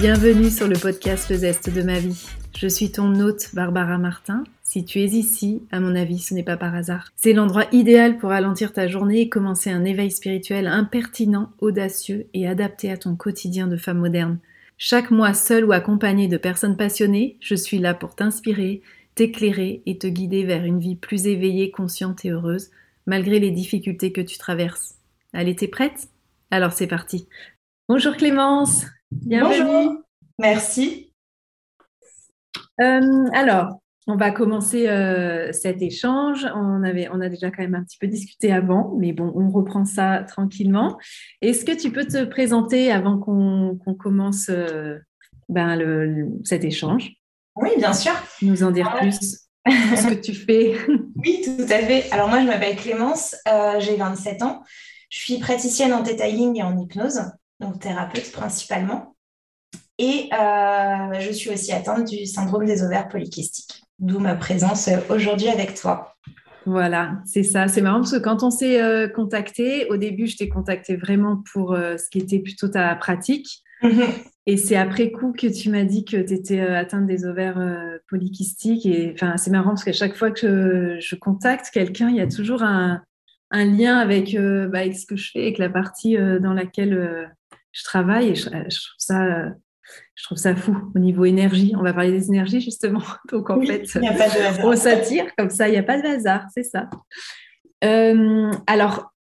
Bienvenue sur le podcast Le Zeste de ma vie. Je suis ton hôte Barbara Martin. Si tu es ici, à mon avis, ce n'est pas par hasard. C'est l'endroit idéal pour ralentir ta journée et commencer un éveil spirituel impertinent, audacieux et adapté à ton quotidien de femme moderne. Chaque mois, seul ou accompagné de personnes passionnées, je suis là pour t'inspirer, t'éclairer et te guider vers une vie plus éveillée, consciente et heureuse, malgré les difficultés que tu traverses. Allez, t'es prête? Alors c'est parti. Bonjour Clémence, bienvenue. Bonjour, merci. Euh, alors, on va commencer euh, cet échange. On, avait, on a déjà quand même un petit peu discuté avant, mais bon, on reprend ça tranquillement. Est-ce que tu peux te présenter avant qu'on commence euh, ben, le, cet échange? Oui, bien sûr. Nous en dire plus ce que tu fais. Oui, tout à fait. Alors moi, je m'appelle Clémence, j'ai 27 ans. Je suis praticienne en detailing et en hypnose, donc thérapeute principalement. Et euh, je suis aussi atteinte du syndrome des ovaires polykystiques, d'où ma présence aujourd'hui avec toi. Voilà, c'est ça. C'est marrant parce que quand on s'est euh, contacté, au début, je t'ai contacté vraiment pour euh, ce qui était plutôt ta pratique. Mhm. Et c'est après coup que tu m'as dit que tu étais atteinte des ovaires polykystiques. Et enfin, c'est marrant parce qu'à chaque fois que je, contacte quelqu'un, il y a toujours un, lien avec, bah, avec, ce que je fais, avec la partie dans laquelle je travaille. Et je, je trouve ça je trouve ça fou au niveau énergie. On va parler des énergies justement. Donc en fait, on s'attire comme ça, il n'y a pas de hasard, c'est ça. Euh, alors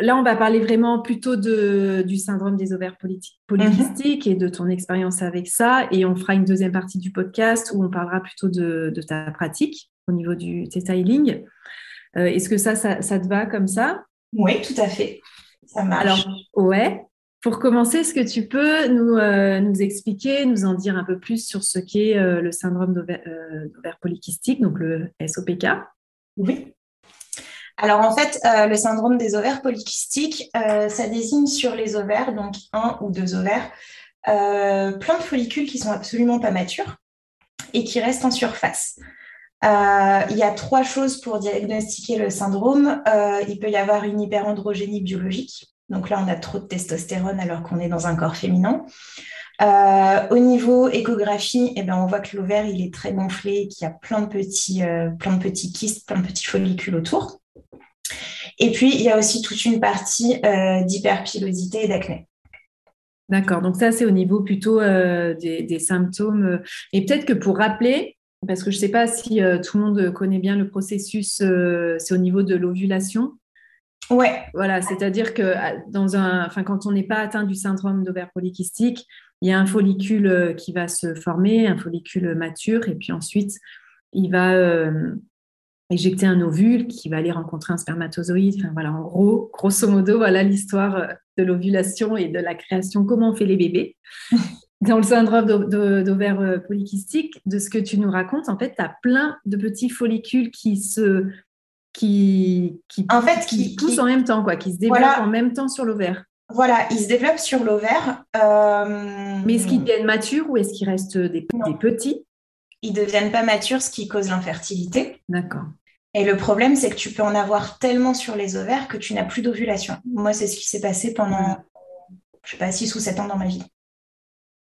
là, on va parler vraiment plutôt de, du syndrome des ovaires polykystiques et de ton expérience avec ça. Et on fera une deuxième partie du podcast où on parlera plutôt de, ta pratique au niveau du detailing. Euh, Est-ce que ça, ça, ça, te va comme ça? Oui, tout à fait. Ça marche. Alors, ouais. Pour commencer, est-ce que tu peux nous, euh, nous, expliquer, nous en dire un peu plus sur ce qu'est euh, le syndrome euh, d'ovaire polykystique, donc le SOPK Oui. Alors en fait, le syndrome des ovaires polykystiques, ça désigne sur les ovaires, donc un ou deux ovaires, plein de follicules qui sont absolument pas matures et qui restent en surface. il y a trois choses pour diagnostiquer le syndrome. il peut y avoir une hyperandrogénie biologique, donc là, on a trop de testostérone alors qu'on est dans un corps féminin. Euh, au niveau échographie, eh ben, on voit que l'ovaire il est très gonflé, qu'il y a plein de petits, euh, plein de petits kystes, plein de petits follicules autour. Et puis il y a aussi toute une partie euh, d'hyperpilosité et d'acné. D'accord, donc ça c'est au niveau plutôt des, symptômes. Et peut-être que pour rappeler, parce que je ne sais pas si tout le monde connaît bien le processus, c'est au niveau de l'ovulation. Ouais. Voilà, c'est-à-dire que dans un, enfin, quand on n'est pas atteint du syndrome d'ovaire polykystique, il y a un follicule euh, qui va se former, un follicule mature, et puis ensuite, il va euh, éjecter un ovule qui va aller rencontrer un spermatozoïde. Enfin, voilà, en gros, grosso modo, voilà l'histoire euh, de l'ovulation et de la création, comment on fait les bébés. Dans le syndrome d'ovaire polykystique, de ce que tu nous racontes, en fait, tu as plein de petits follicules qui se qui, qui, en fait, qui, poussent en même temps, quoi, qui se développent en même temps sur l'ovaire. Voilà, ils se développent sur l'ovaire. Euh, Mais est-ce qu'ils deviennent matures ou est-ce qu'ils restent des, petits? Ils ne deviennent pas matures, ce qui cause l'infertilité. D'accord. Et le problème, c'est que tu peux en avoir tellement sur les ovaires que tu n'as plus d'ovulation. Moi, c'est ce qui s'est passé pendant, je sais pas, 6 ou 7 ans dans ma vie.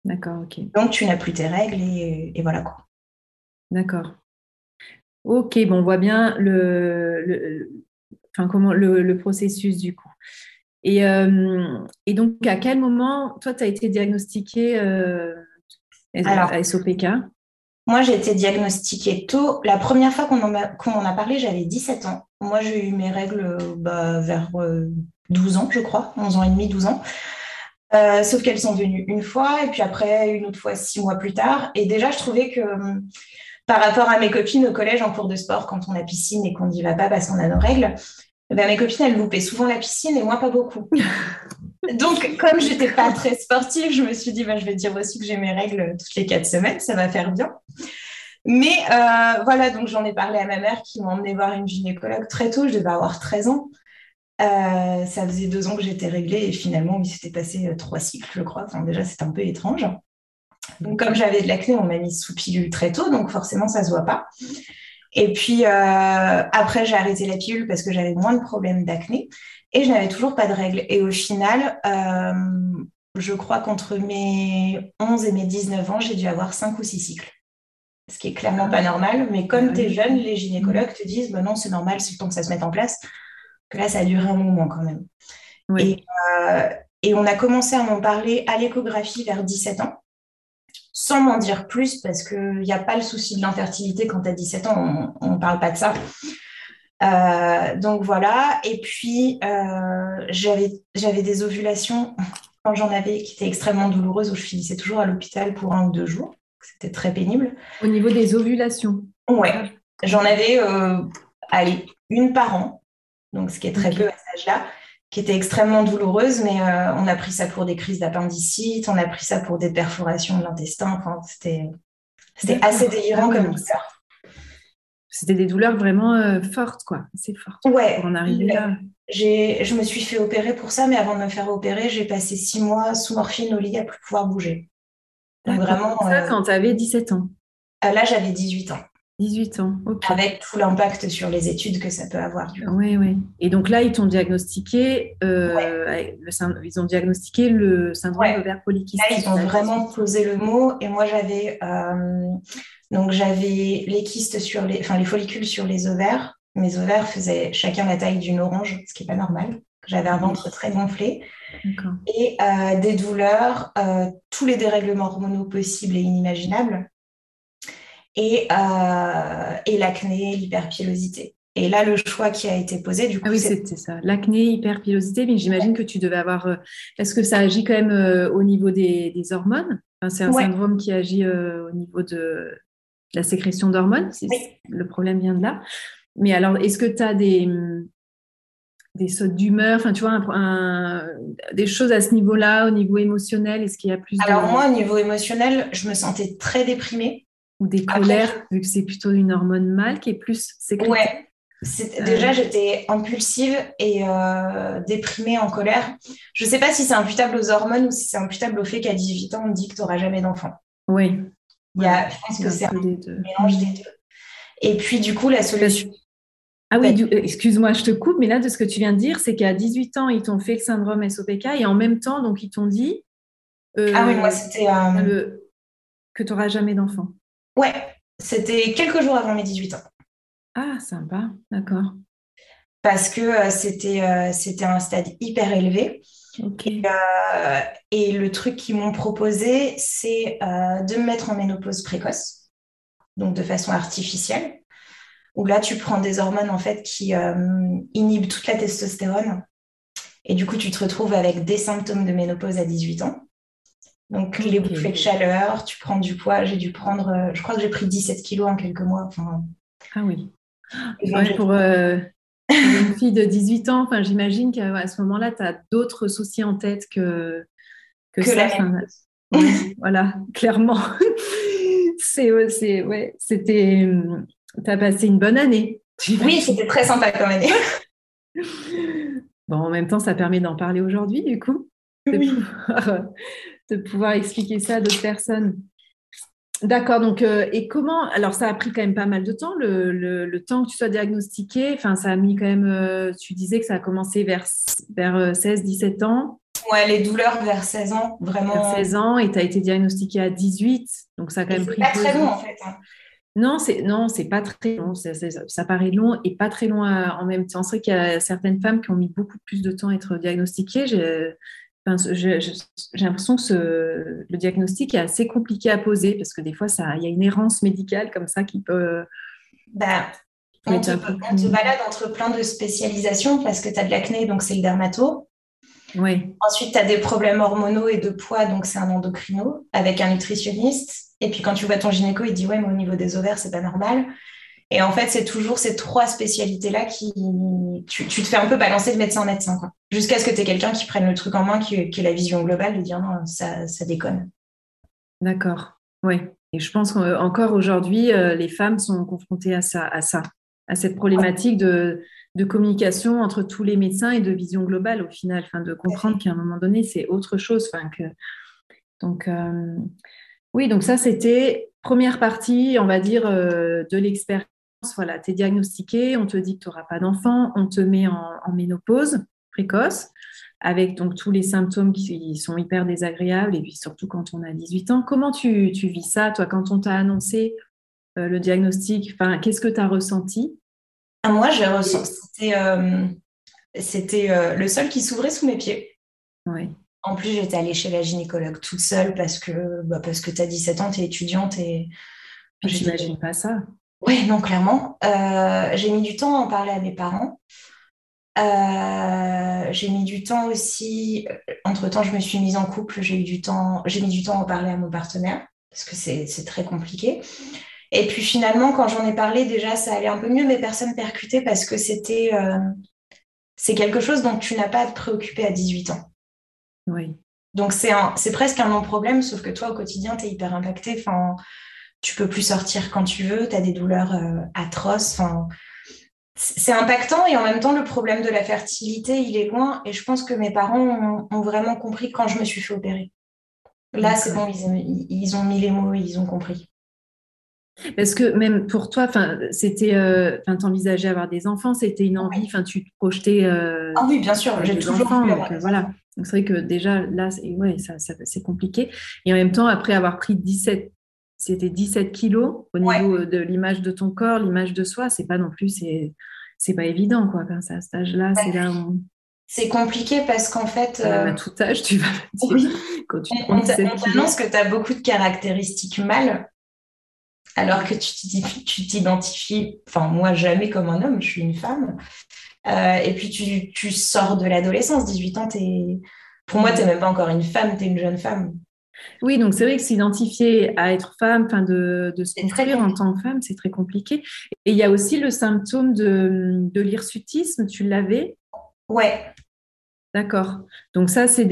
D'accord, ok. Donc, tu n'as plus tes règles et, et voilà quoi. D'accord. Ok, bon, on voit bien le, enfin, comment, le, processus du coup. Et, euh, et, donc, à quel moment, toi, tu as été diagnostiquée euh, à SOPK Moi, j'ai été diagnostiquée tôt. La première fois qu'on en, a parlé, j'avais 17 ans. Moi, j'ai eu mes règles bah, vers 12 euh, ans, je crois, 11 ans et demi, 12 ans. sauf qu'elles sont venues une fois et puis après une autre fois six mois plus tard. Et déjà, je trouvais que par rapport à mes copines au collège en cours de sport, quand on a piscine et qu'on n'y va pas parce qu'on a nos règles, ben, mes copines, elles loupaient souvent la piscine et moi, pas beaucoup. donc, comme je n'étais pas très sportive, je me suis dit, ben, je vais dire aussi que j'ai mes règles toutes les quatre semaines, ça va faire bien. Mais euh, voilà, donc j'en ai parlé à ma mère qui m'a emmené voir une gynécologue très tôt, je devais avoir 13 ans. Euh, ça faisait deux ans que j'étais réglée et finalement, il s'était passé euh, trois cycles, je crois. Enfin, déjà, c'était un peu étrange. Donc, comme j'avais de l'acné, on m'a mis sous pilule très tôt, donc forcément, ça se voit pas. Et puis, euh, après, j'ai arrêté la pilule parce que j'avais moins de problèmes d'acné et je n'avais toujours pas de règles. Et au final, euh, je crois qu'entre mes 11 et mes 19 ans, j'ai dû avoir 5 ou 6 cycles. Ce qui est clairement pas normal. Mais comme tu es jeune, les gynécologues te disent bah non, c'est normal, c'est le temps que ça se mette en place. Que là, ça a duré un moment quand même. Et, euh, et, on a commencé à m'en parler à l'échographie vers 17 ans, sans m'en dire plus, parce qu'il n'y a pas le souci de l'infertilité quand tu as 17 ans, on ne parle pas de ça. Euh, donc voilà, et puis euh, j'avais des ovulations quand j'en avais qui étaient extrêmement douloureuses où je finissais toujours à l'hôpital pour un ou deux jours. C'était très pénible. Au niveau des ovulations Ouais, j'en avais, euh, allez, une par an, donc ce qui est très peu à cet âge-là, qui était extrêmement douloureuse, mais on a pris ça pour des crises d'appendicite, on a pris ça pour des perforations de l'intestin, enfin, c'était assez délirant ah comme histoire. C'était des douleurs vraiment euh, fortes, quoi. C'est fort. Ouais. Pour en arriver là. Je me suis fait opérer pour ça, mais avant de me faire opérer, j'ai passé six mois sous morphine au lit à plus pouvoir bouger. Donc vraiment. Ça, euh, quand tu avais 17 ans euh, Là, j'avais 18 ans. 18 ans, ok. Avec tout l'impact sur les études que ça peut avoir. Oui, oui. Et donc là, ils t'ont diagnostiqué, le, ils ont diagnostiqué le syndrome ovaire polycystique. Là, ils ont vraiment posé le mot. Et moi, j'avais donc j'avais les kystes sur les, enfin les follicules sur les ovaires. Mes ovaires faisaient chacun la taille d'une orange, ce qui n'est pas normal. J'avais un ventre très gonflé et euh, des douleurs, euh, tous les dérèglements hormonaux possibles et inimaginables, et, euh, et l'acné, l'hyperpilosité. Et là, le choix qui a été posé, du coup. Ah oui, c'était ça. L'acné, hyperpilosité, mais j'imagine que tu devais avoir. Est-ce que ça agit quand même au niveau des, hormones? C'est un syndrome qui agit au niveau de, la sécrétion d'hormones. Le problème vient de là. Mais alors, est-ce que tu as des, des sautes d'humeur, enfin, tu vois, des choses à ce niveau-là, au niveau émotionnel Est-ce qu'il y a plus Alors, moi, au niveau émotionnel, je me sentais très déprimée. Ou des colères, vu que c'est plutôt une hormone mâle qui est plus sécrétée Ouais. Euh. Déjà, j'étais impulsive et euh, déprimée en colère. Je ne sais pas si c'est imputable aux hormones ou si c'est imputable au fait qu'à 18 ans, on me dit que tu n'auras jamais d'enfant. Oui, il y a, je pense que c'est un mélange des deux. Et puis, du coup, la solution. Ah oui, euh, excuse-moi, je te coupe, mais là, de ce que tu viens de dire, c'est qu'à 18 ans, ils t'ont fait le syndrome SOPK et en même temps, donc, ils t'ont dit. Euh, ah oui, moi, c'était. Que tu n'auras jamais d'enfant. Ouais, c'était quelques jours avant mes 18 ans. Ah, sympa, d'accord. Parce que c'était c'était un stade hyper élevé. Euh, et, le truc qu'ils m'ont proposé, c'est euh, de me mettre en ménopause précoce, donc de façon artificielle, où là, tu prends des hormones en fait qui euh, inhibent toute la testostérone. Et du coup, tu te retrouves avec des symptômes de ménopause à 18 ans. Donc, les bouffées de chaleur, tu prends du poids. J'ai dû prendre, je crois que j'ai pris 17 kilos en quelques mois. Enfin, ah oui. pour, une fille de 18 ans, j'imagine qu'à ce moment-là, tu as d'autres soucis en tête que, que, ça. voilà, clairement. c'est, ouais, c'était. Tu as passé une bonne année. Oui, c'était très sympa comme année. bon, en même temps, ça permet d'en parler aujourd'hui, du coup, de, pouvoir, de pouvoir expliquer ça à d'autres personnes. D'accord, donc euh, et comment alors ça a pris quand même pas mal de temps le, temps que tu sois diagnostiqué, enfin ça a mis quand même euh, tu disais que ça a commencé vers vers 16 euh, 17 ans. Ouais, les douleurs vers 16 ans, vraiment. Vers 16 ans et tu as été diagnostiqué à 18, donc ça a quand même pris pas très long en fait. Hein. Non, c'est non, c'est pas très long, ça, ça, paraît long et pas très long en même temps. C'est vrai qu'il y a certaines femmes qui ont mis beaucoup plus de temps à être diagnostiquées j'ai l'impression que le diagnostic est assez compliqué à poser parce que des fois, il y a une errance médicale comme ça qui peut. Bah, on, te, balade entre plein de spécialisations parce que tu as de l'acné, donc c'est le dermato. Oui. Ensuite, tu as des problèmes hormonaux et de poids, donc c'est un endocrino avec un nutritionniste. Et puis quand tu vois ton gynéco, il dit Ouais, mais au niveau des ovaires, c'est pas normal. Et en fait, c'est toujours ces trois spécialités-là qui. Tu, te fais un peu balancer de médecin en médecin, quoi. Jusqu'à ce que tu aies quelqu'un qui prenne le truc en main, qui, qui ait la vision globale, de dire non, ça, ça déconne. D'accord. Oui. Et je pense qu'encore aujourd'hui, euh, les femmes sont confrontées à ça, à ça, à cette problématique de, de communication entre tous les médecins et de vision globale au final, enfin, de comprendre qu'à un moment donné, c'est autre chose. Enfin, que... Donc, euh, oui, donc ça, c'était première partie, on va dire, euh, de l'expérience voilà, tu es diagnostiqué, on te dit que tu n'auras pas d'enfant, on te met en, ménopause précoce. avec donc tous les symptômes qui sont hyper désagréables, et puis surtout quand on a 18 ans. Comment tu, tu vis ça, toi, quand on t'a annoncé le diagnostic? Enfin, qu'est-ce que tu as ressenti? Ah, Moi, j'ai ressenti. C'était le sol qui s'ouvrait sous mes pieds. Oui. En plus, j'étais allée chez la gynécologue toute seule parce que, bah, parce que tu as 17 ans, tu es étudiante et. J'imagine pas ça. Oui, non, clairement. Euh, j'ai mis du temps à en parler à mes parents. Euh, j'ai mis du temps aussi. Entre-temps, je me suis mise en couple. J'ai eu du temps. J'ai mis du temps à en parler à mon partenaire parce que c'est très compliqué. Et puis finalement, quand j'en ai parlé, déjà, ça allait un peu mieux, mais personne percutait parce que c'était. Euh, c'est quelque chose dont tu n'as pas à te préoccuper à 18 ans. Oui. Donc c'est presque un non-problème, sauf que toi, au quotidien, tu es hyper impacté. Enfin, tu peux plus sortir quand tu veux, tu as des douleurs euh, atroces. Enfin, c'est impactant et en même temps, le problème de la fertilité, il est loin. Et je pense que mes parents ont, vraiment compris quand je me suis fait opérer. Là, c'est bon, ils, ils, ont mis les mots, ils ont compris. Parce que même pour toi, c'était, euh, t'envisageais avoir des enfants, c'était une envie, enfin, tu te projetais. Euh, ah oui, bien sûr, j'ai toujours enfants, donc, voilà. Donc c'est vrai que déjà là, c'est, ouais, ça, c'est compliqué. Et en même temps, après avoir pris 17, c'était 17 kilos au niveau de l'image de ton corps, l'image de soi, c'est pas non plus, c'est, c'est pas évident quoi. Quand c'est à cet âge-là, c'est là c'est compliqué parce qu'en fait. À tout âge, tu vas dire. Oui. Quand tu on, on t'annonce que tu as beaucoup de caractéristiques mâles alors que tu t'identifies, enfin moi jamais comme un homme, je suis une femme. Euh, et puis tu, sors de l'adolescence, 18 ans, es, pour moi, tu n'es même pas encore une femme, tu es une jeune femme. Oui, donc c'est vrai que s'identifier à être femme, enfin de, de, se construire en tant que femme, c'est très compliqué. Et il y a aussi le symptôme de, de l'hirsutisme, tu l'avais? Ouais, D'accord. Donc ça, c'est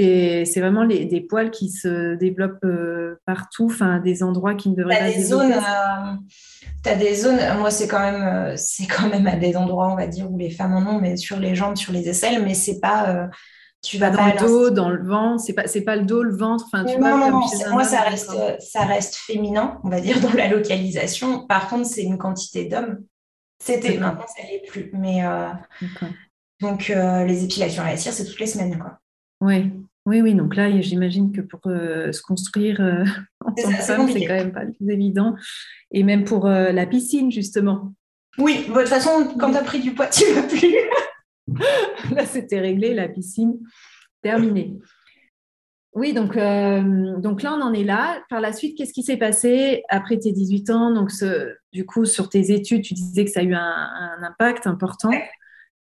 vraiment des poils qui se développent euh, partout, enfin des endroits qui ne devraient pas des zones. Euh, tu as des zones. Moi, c'est quand même, euh, c'est quand même à des endroits, on va dire, où les femmes en ont, mais sur les jambes, sur les aisselles, mais c'est pas. Tu vas dans le dos, dans le ventre. C'est pas, c'est pas le dos, le ventre. Enfin, tu non, non, non. Moi, ça reste, ça reste féminin, on va dire, dans la localisation. Par contre, c'est une quantité d'hommes. C'était maintenant, ça l'est plus, mais. Donc, euh, les épilations à la cire, c'est toutes les semaines. Quoi. Oui, oui, oui. Donc là, j'imagine que pour euh, se construire euh, en tant que femme, c'est quand même pas le plus évident. Et même pour la piscine, justement. Oui, de toute façon, quand tu as pris du poids, tu ne vas plus. là, c'était réglé, la piscine, terminée. Oui, donc, donc là, on en est là. Par la suite, qu'est-ce qui s'est passé après tes 18 ans? Donc, ce, du coup, sur tes études, tu disais que ça a eu un, impact important.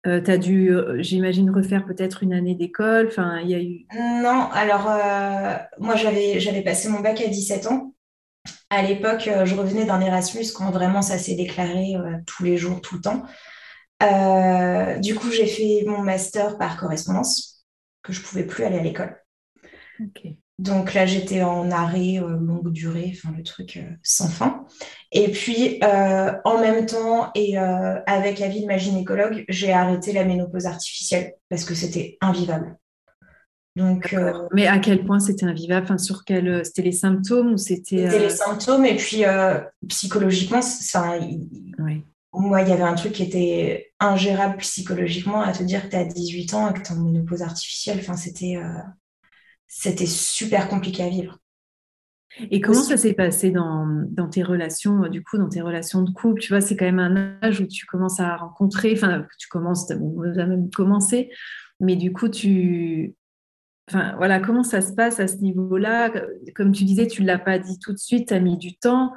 Euh, tu as dû, euh, j'imagine, refaire peut-être une année d'école. Enfin, il y a eu. Non, alors euh, moi j'avais j'avais passé mon bac à 17 ans. À l'époque, je revenais d'un Erasmus quand vraiment ça s'est déclaré tous les jours, tout le temps. Du coup, j'ai fait mon master par correspondance, que je pouvais plus aller à l'école. Donc là, j'étais en arrêt euh, longue durée, enfin le truc euh, sans fin. Et puis, euh, en même temps, et avec l'avis de ma gynécologue, j'ai arrêté la ménopause artificielle parce que c'était invivable. Donc, Mais à quel point c'était invivable? Enfin, sur quel... C'était les symptômes ou c'était... C'était les symptômes et puis psychologiquement, enfin, moi, il y avait un truc qui était ingérable psychologiquement à te dire que tu as 18 ans et que tu es en ménopause artificielle. Enfin, c'était c'était super compliqué à vivre. Et comment ça s'est passé dans, dans, tes relations, du coup, dans tes relations de couple? Tu vois, c'est quand même un âge où tu commences à rencontrer, enfin, tu commences, tu as même commencé, mais du coup, tu. Enfin, voilà, comment ça se passe à ce niveau-là? Comme tu disais, tu ne l'as pas dit tout de suite, tu as mis du temps.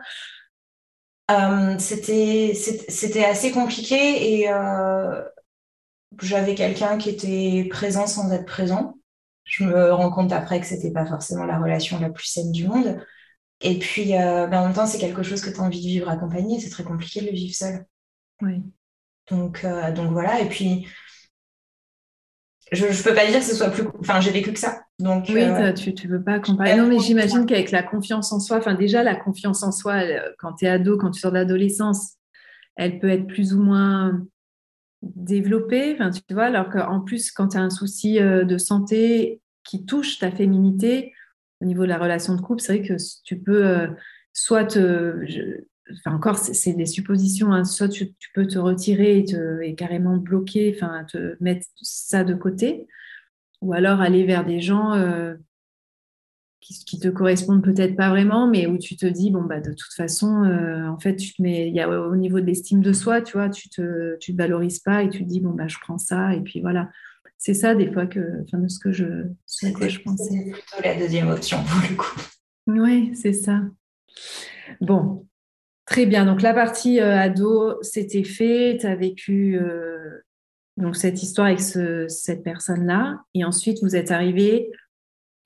Euh, c'était assez compliqué et euh, j'avais quelqu'un qui était présent sans être présent je me rends compte après que c'était pas forcément la relation la plus saine du monde. Et puis, euh, ben, en même temps, c'est quelque chose que tu as envie de vivre accompagné. C'est très compliqué de le vivre seul. Oui. Donc, euh, donc voilà. Et puis, je ne peux pas dire que ce soit plus. Enfin, j'ai vécu que ça. Donc, oui, euh, tu ne veux pas accompagner. Non, mais j'imagine qu'avec la confiance en soi, enfin, déjà, la confiance en soi, quand tu es ado, quand tu sors de l'adolescence, elle peut être plus ou moins développée, enfin, tu vois, alors qu'en plus, quand tu as un souci de santé qui touche ta féminité, au niveau de la relation de couple, c'est vrai que tu peux euh, soit te. Enfin, encore, c'est des suppositions, hein, soit tu, peux te retirer et, te, et carrément bloquer, enfin, te mettre ça de côté, ou alors aller vers des gens qui, qui, te correspondent peut-être pas vraiment, mais où tu te dis, bon, bah, de toute façon, en fait, tu te mets, y a au niveau de l'estime de soi, tu vois, tu te, tu te valorises pas et tu te dis, bon, bah, je prends ça, et puis voilà. C'est ça, des fois, que, enfin, de ce que je, ce que je pensais. C'est plutôt la deuxième option, pour le coup. Oui, c'est ça. Bon, très bien. Donc, la partie euh, ado, c'était fait. Tu as vécu euh, donc, cette histoire avec cette personne-là. Et ensuite, vous êtes arrivé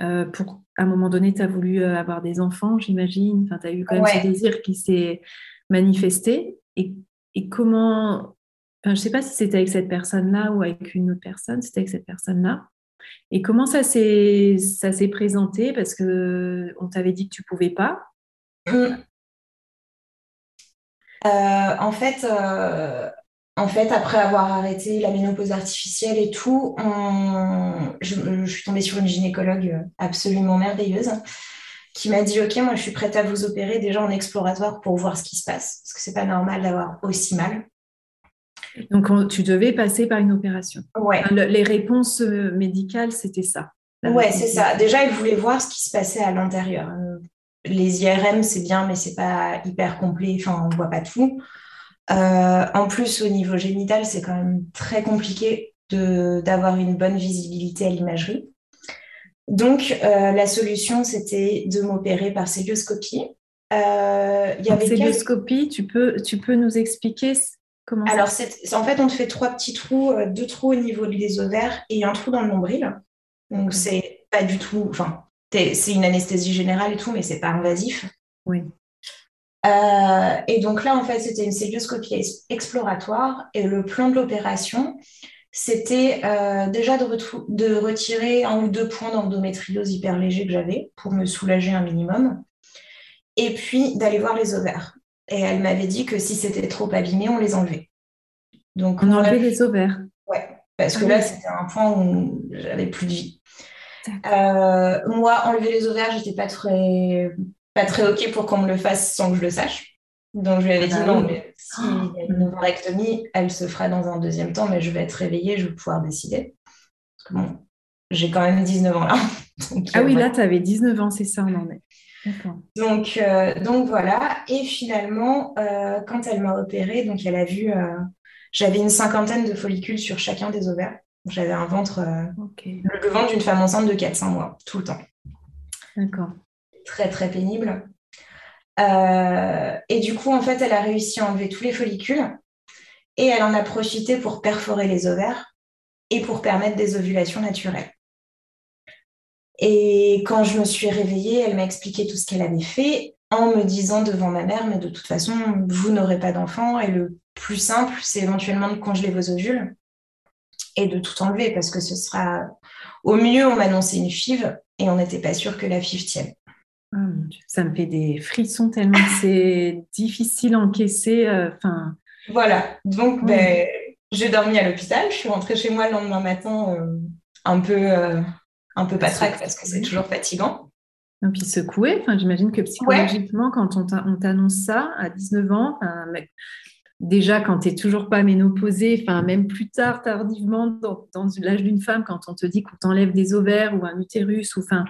euh, pour, à un moment donné, tu as voulu avoir des enfants, j'imagine. Enfin, tu as eu quand même ce désir qui s'est manifesté. Et, et comment. Enfin, je ne sais pas si c'était avec cette personne-là ou avec une autre personne. C'était avec cette personne-là. Et comment ça s'est présenté? Parce que on t'avait dit que tu pouvais pas. Mmh. Euh, en fait, euh, en fait, après avoir arrêté la ménopause artificielle et tout, je, suis tombée sur une gynécologue absolument merveilleuse qui m'a dit Ok, moi je suis prête à vous opérer déjà en exploratoire pour voir ce qui se passe, parce que c'est pas normal d'avoir aussi mal. Donc, tu devais passer par une opération. Ouais. les réponses euh, médicales, c'était ça. Ouais, c'est ça. Déjà, il voulait voir ce qui se passait à l'intérieur. Euh, les IRM, c'est bien, mais c'est pas hyper complet. Enfin, on voit pas tout. Euh, en plus, au niveau génital, c'est quand même très compliqué d'avoir une bonne visibilité à l'imagerie. Donc, la solution, c'était de m'opérer par célioscopie. Euh, y avait célioscopie, tu, peux, tu peux nous expliquer alors, en fait, on te fait trois petits trous, euh, deux trous au niveau des ovaires et un trou dans le nombril. Donc, c'est pas du tout. Enfin, c'est une anesthésie générale et tout, mais c'est pas invasif. Oui. Euh, et donc là, en fait, c'était une célioscopie exploratoire et le plan de l'opération, c'était euh, déjà de, de, retirer un ou deux points d'endométriose hyper léger que j'avais pour me soulager un minimum, et puis d'aller voir les ovaires. Et elle m'avait dit que si c'était trop abîmé, on les enlevait. Donc, on enlevait les ovaires. Ouais, parce que ah là, c'était un point où j'avais plus de vie. Euh, moi, enlever les ovaires, j'étais pas très, pas très OK pour qu'on me le fasse sans que je le sache. Donc, je lui avais ah dit bah non, mais s'il y a une ovarectomie, elle se fera dans un deuxième temps, mais je vais être réveillée, je vais pouvoir décider. Parce que bon, j'ai quand même 19 ans là. ah oui, là, tu avais 19 ans, c'est ça, on en est. Donc, euh, donc voilà. Et finalement, euh, quand elle m'a opérée, donc elle a vu, euh, j'avais une cinquantaine de follicules sur chacun des ovaires. J'avais un ventre, le, ventre d'une femme enceinte de 400 mois, tout le temps. D'accord. Très, très pénible. et du coup, en fait, elle a réussi à enlever tous les follicules et elle en a profité pour perforer les ovaires et pour permettre des ovulations naturelles. Et quand je me suis réveillée, elle m'a expliqué tout ce qu'elle avait fait en me disant devant ma mère, mais de toute façon, vous n'aurez pas d'enfant et le plus simple, c'est éventuellement de congeler vos ovules et de tout enlever parce que ce sera au mieux, on m'annonçait une FIV et on n'était pas sûr que la FIV tienne. Oh ça me fait des frissons tellement c'est difficile à encaisser. Euh, enfin. voilà, donc ben, j'ai dormi à l'hôpital, je suis rentrée chez moi le lendemain matin euh, un peu euh, un peu patraque parce que c'est toujours fatigant. Et puis secoué, enfin, j'imagine que psychologiquement, quand on t'annonce ça à 19 ans, déjà quand tu n'es toujours pas ménopausée, enfin, même plus tard, tardivement, dans, l'âge d'une femme, quand on te dit qu'on t'enlève des ovaires ou un utérus, ou enfin,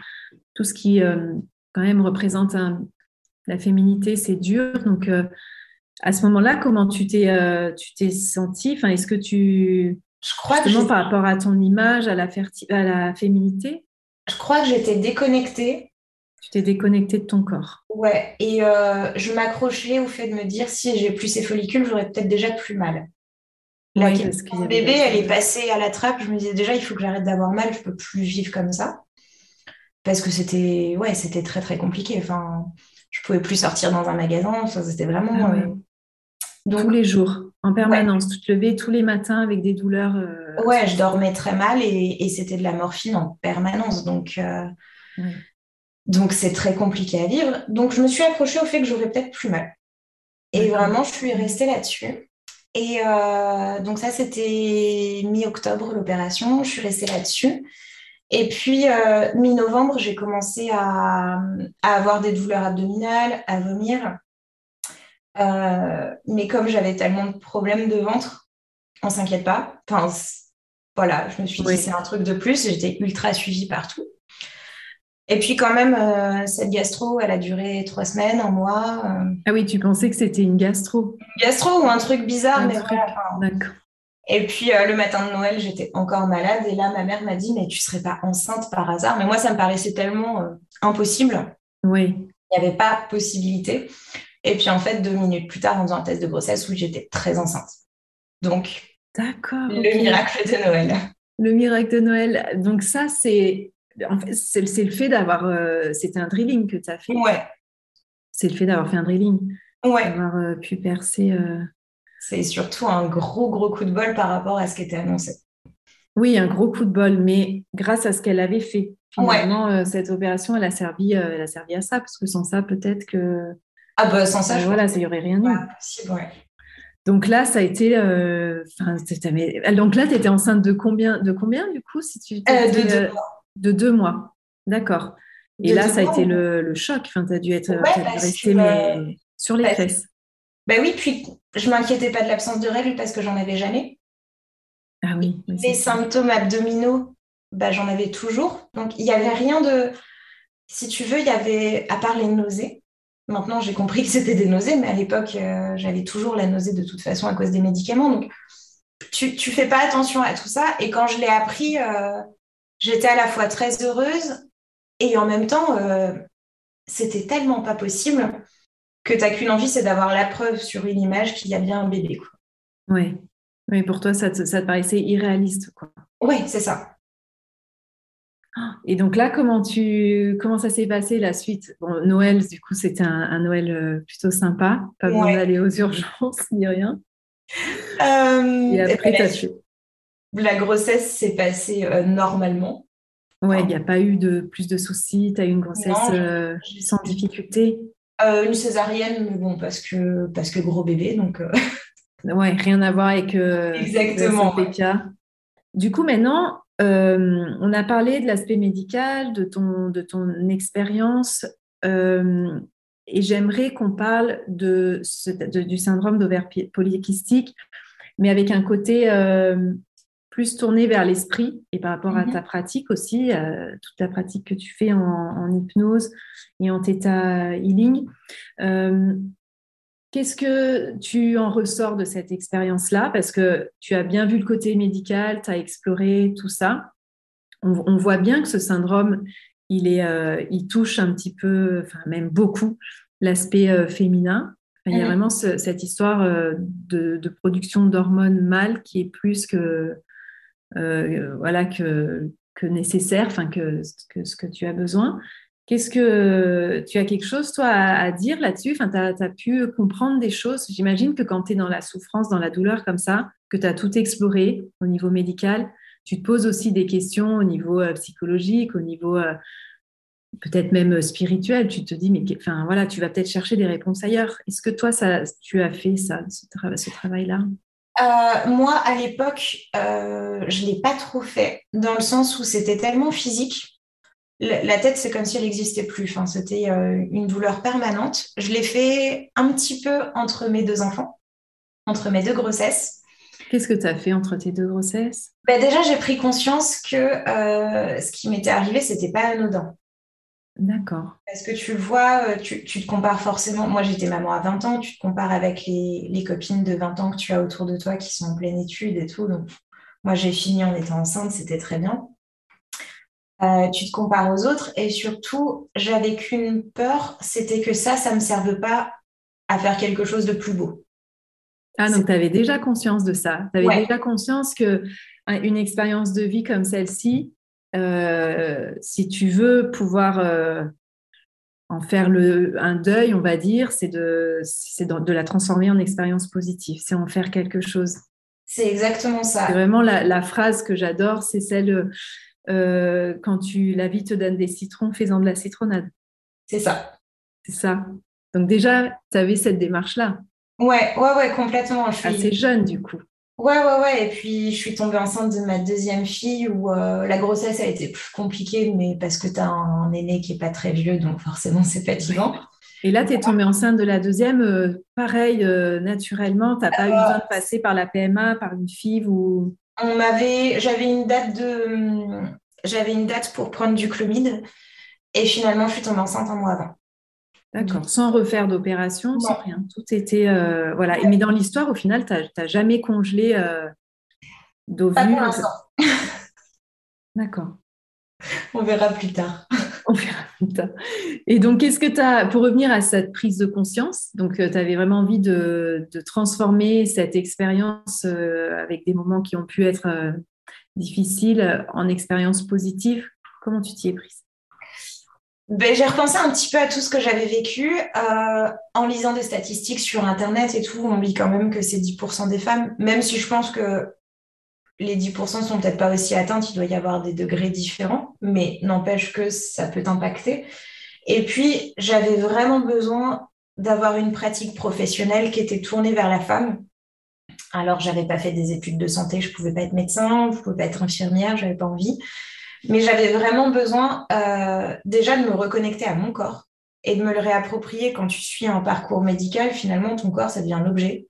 tout ce qui euh, quand même représente la féminité, c'est dur. Donc, euh, à ce moment-là, comment tu t'es euh, tu t'es sentie? Enfin, Est-ce que tu je crois Justement par rapport à ton image, à la, à la féminité? Je crois que j'étais déconnectée. T'es déconnectée de ton corps. Ouais, et euh, je m'accrochais au fait de me dire si j'ai plus ces follicules, j'aurais peut-être déjà plus mal. La oui, bébé, elle est passée à la trappe. Je me disais déjà, il faut que j'arrête d'avoir mal, je peux plus vivre comme ça. Parce que c'était ouais, c'était très très compliqué. Enfin, je pouvais plus sortir dans un magasin. c'était vraiment. Ah euh, tous les jours, en permanence. Tu te levais tous les matins avec des douleurs. Euh, ouais, je dormais très mal et, c'était de la morphine en permanence. Donc, euh, donc c'est très compliqué à vivre. Donc, je me suis accrochée au fait que j'aurais peut-être plus mal. Et vraiment, je suis restée là-dessus. Et euh, donc, ça, c'était mi-octobre, l'opération. Je suis restée là-dessus. Et puis, mi-novembre, j'ai commencé à, à, avoir des douleurs abdominales, à vomir. Euh, mais comme j'avais tellement de problèmes de ventre, on s'inquiète pas. Enfin, Voilà, je me suis dit, c'est un truc de plus. J'étais ultra suivie partout. Et puis quand même, euh, cette gastro, elle a duré trois semaines, un mois. Euh. Ah oui, tu pensais que c'était une gastro Gastro ou un truc bizarre, mais D'accord. Et puis euh, le matin de Noël, j'étais encore malade. Et là, ma mère m'a dit, mais tu serais pas enceinte par hasard Mais moi, ça me paraissait tellement impossible. Oui. Il n'y avait pas possibilité. Et puis en fait, deux minutes plus tard, en faisant un test de grossesse, où j'étais très enceinte. Donc, D'accord. Le miracle de Noël. Le miracle de Noël. Donc ça, c'est en fait, c'est le fait d'avoir. Euh, c'était un drilling que tu as fait. Ouais. C'est le fait d'avoir fait un drilling. Ouais. D'avoir euh, pu percer. Euh, c'est surtout un gros, gros coup de bol par rapport à ce qui était annoncé. Oui, un gros coup de bol, mais grâce à ce qu'elle avait fait. Finalement, cette opération, elle a, servi, elle a servi à ça, parce que sans ça, peut-être que. Ah, bah, sans ça, je Voilà, ça n'y aurait rien eu. Possible, ouais. Donc là, ça a été. donc là, tu étais enceinte de combien, de combien du coup si tu de deux mois. De deux mois. D'accord. Et là, ça a été le, choc. Enfin, tu as dû être resté sur les fesses. Ben oui, puis je m'inquiétais pas de l'absence de règles parce que j'en avais jamais. Ah oui. les symptômes abdominaux, bah, j'en avais toujours. Donc il n'y avait rien de. Si tu veux, il y avait, à part les nausées. Maintenant, j'ai compris que c'était des nausées, mais à l'époque, euh, j'avais toujours la nausée de toute façon à cause des médicaments. Donc, tu ne fais pas attention à tout ça. Et quand je l'ai appris, euh, j'étais à la fois très heureuse et en même temps, euh, c'était tellement pas possible que tu n'as qu'une envie, c'est d'avoir la preuve sur une image qu'il y a bien un bébé. Oui. Oui, pour toi, ça te, ça te paraissait irréaliste. Quoi. Oui, c'est ça. Et donc là, comment, tu, comment ça s'est passé la suite? Noël, du coup, c'était un, Noël euh, plutôt sympa. Pas besoin d'aller aux urgences ni rien. Euh, et après, tu as fait la grossesse s'est passée euh, normalement. Ouais, il n'y a pas eu de plus de soucis. Tu as eu une grossesse euh, sans difficulté? Euh, Une césarienne, mais bon, parce que, parce que gros bébé. Donc, Ouais, rien à voir avec Exactement. Du coup, maintenant, on a parlé de l'aspect médical, de ton, de ton expérience. et j'aimerais qu'on parle de, du syndrome d'ovaire polykystique, mais avec un côté plus tourné vers l'esprit et par rapport à mhm. ta pratique aussi, euh, toute ta pratique que tu fais en, hypnose et en theta healing. Euh, qu'est-ce que tu en ressors de cette expérience-là? Parce que tu as bien vu le côté médical, tu as exploré tout ça. On, voit bien que ce syndrome, il, est, euh, il touche un petit peu, enfin même beaucoup, l'aspect féminin. Il y a vraiment cette histoire de, de production d'hormones mâles qui est plus que, euh, voilà, que, nécessaire, enfin que, ce que tu as besoin. Qu'est-ce que tu as quelque chose, toi, à, dire là-dessus? Enfin, Tu as, pu comprendre des choses? J'imagine que quand tu es dans la souffrance, dans la douleur comme ça, que tu as tout exploré au niveau médical, tu te poses aussi des questions au niveau euh, psychologique, au niveau euh, peut-être même spirituel. Tu te dis, mais enfin, voilà, tu vas peut-être chercher des réponses ailleurs. Est-ce que toi, ça, tu as fait ça, ce travail-là? Euh, moi, à l'époque, euh, je ne l'ai pas trop fait, dans le sens où c'était tellement physique. La tête, c'est comme si elle n'existait plus. Enfin, c'était euh, une douleur permanente. Je l'ai fait un petit peu entre mes deux enfants, entre mes deux grossesses. Qu'est-ce que tu as fait entre tes deux grossesses? Ben Déjà, j'ai pris conscience que ce qui m'était arrivé, c'était pas anodin. D'accord. Parce que tu le vois, euh, tu, te compares forcément. Moi, j'étais maman à 20 ans, tu te compares avec les, copines de 20 ans que tu as autour de toi qui sont en pleine étude et tout. Donc, moi, j'ai fini en étant enceinte, c'était très bien. Euh, tu te compares aux autres et surtout, j'avais qu'une peur, c'était que ça, ça ne me serve pas à faire quelque chose de plus beau. Ah, donc tu avais déjà conscience de ça. Tu avais déjà conscience que une expérience de vie comme celle-ci, euh, si tu veux pouvoir euh, en faire le, un deuil, on va dire, c'est de, de, la transformer en expérience positive, c'est en faire quelque chose. C'est exactement ça. C'est vraiment la, phrase que j'adore, c'est celle euh, quand tu, la vie te donne des citrons, fais-en de la citronnade. C'est ça. C'est ça. Donc déjà, tu avais cette démarche-là. Ouais, ouais, ouais, complètement. Je suis... Assez jeune du coup. Ouais, ouais, ouais. Et puis, je suis tombée enceinte de ma deuxième fille où euh, la grossesse a été plus compliquée, mais parce que tu as un, aîné qui n'est pas très vieux, donc forcément, c'est fatigant. Et là, tu es tombée enceinte de la deuxième, euh, pareil, euh, naturellement. Tu n'as pas eu besoin de passer par la PMA, par une FIV ou... On m'avait, j'avais une date de, j'avais une date pour prendre du chlomide et finalement je suis tombée enceinte un mois avant. D'accord, sans refaire d'opération, sans rien. Tout était. Euh, voilà. Mais dans l'histoire, au final, tu n'as jamais congelé euh, d'ovules D'accord. On verra plus tard. On verra plus tard. Et donc, qu'est-ce que tu as, pour revenir à cette prise de conscience, donc euh, tu avais vraiment envie de, transformer cette expérience euh, avec des moments qui ont pu être difficiles en expérience positive? Comment tu t'y es prise? Ben, j'ai repensé un petit peu à tout ce que j'avais vécu. Euh, en lisant des statistiques sur Internet et tout, on lit quand même que c'est 10% des femmes, même si je pense que les 10% sont peut-être pas aussi atteintes, il doit y avoir des degrés différents, mais n'empêche que ça peut impacter. Et puis, j'avais vraiment besoin d'avoir une pratique professionnelle qui était tournée vers la femme. Alors, j'avais pas fait des études de santé, je pouvais pas être médecin, je pouvais pas être infirmière, j'avais pas envie. Mais j'avais vraiment besoin euh, déjà de me reconnecter à mon corps et de me le réapproprier quand tu suis un parcours médical. Finalement, ton corps, ça devient l'objet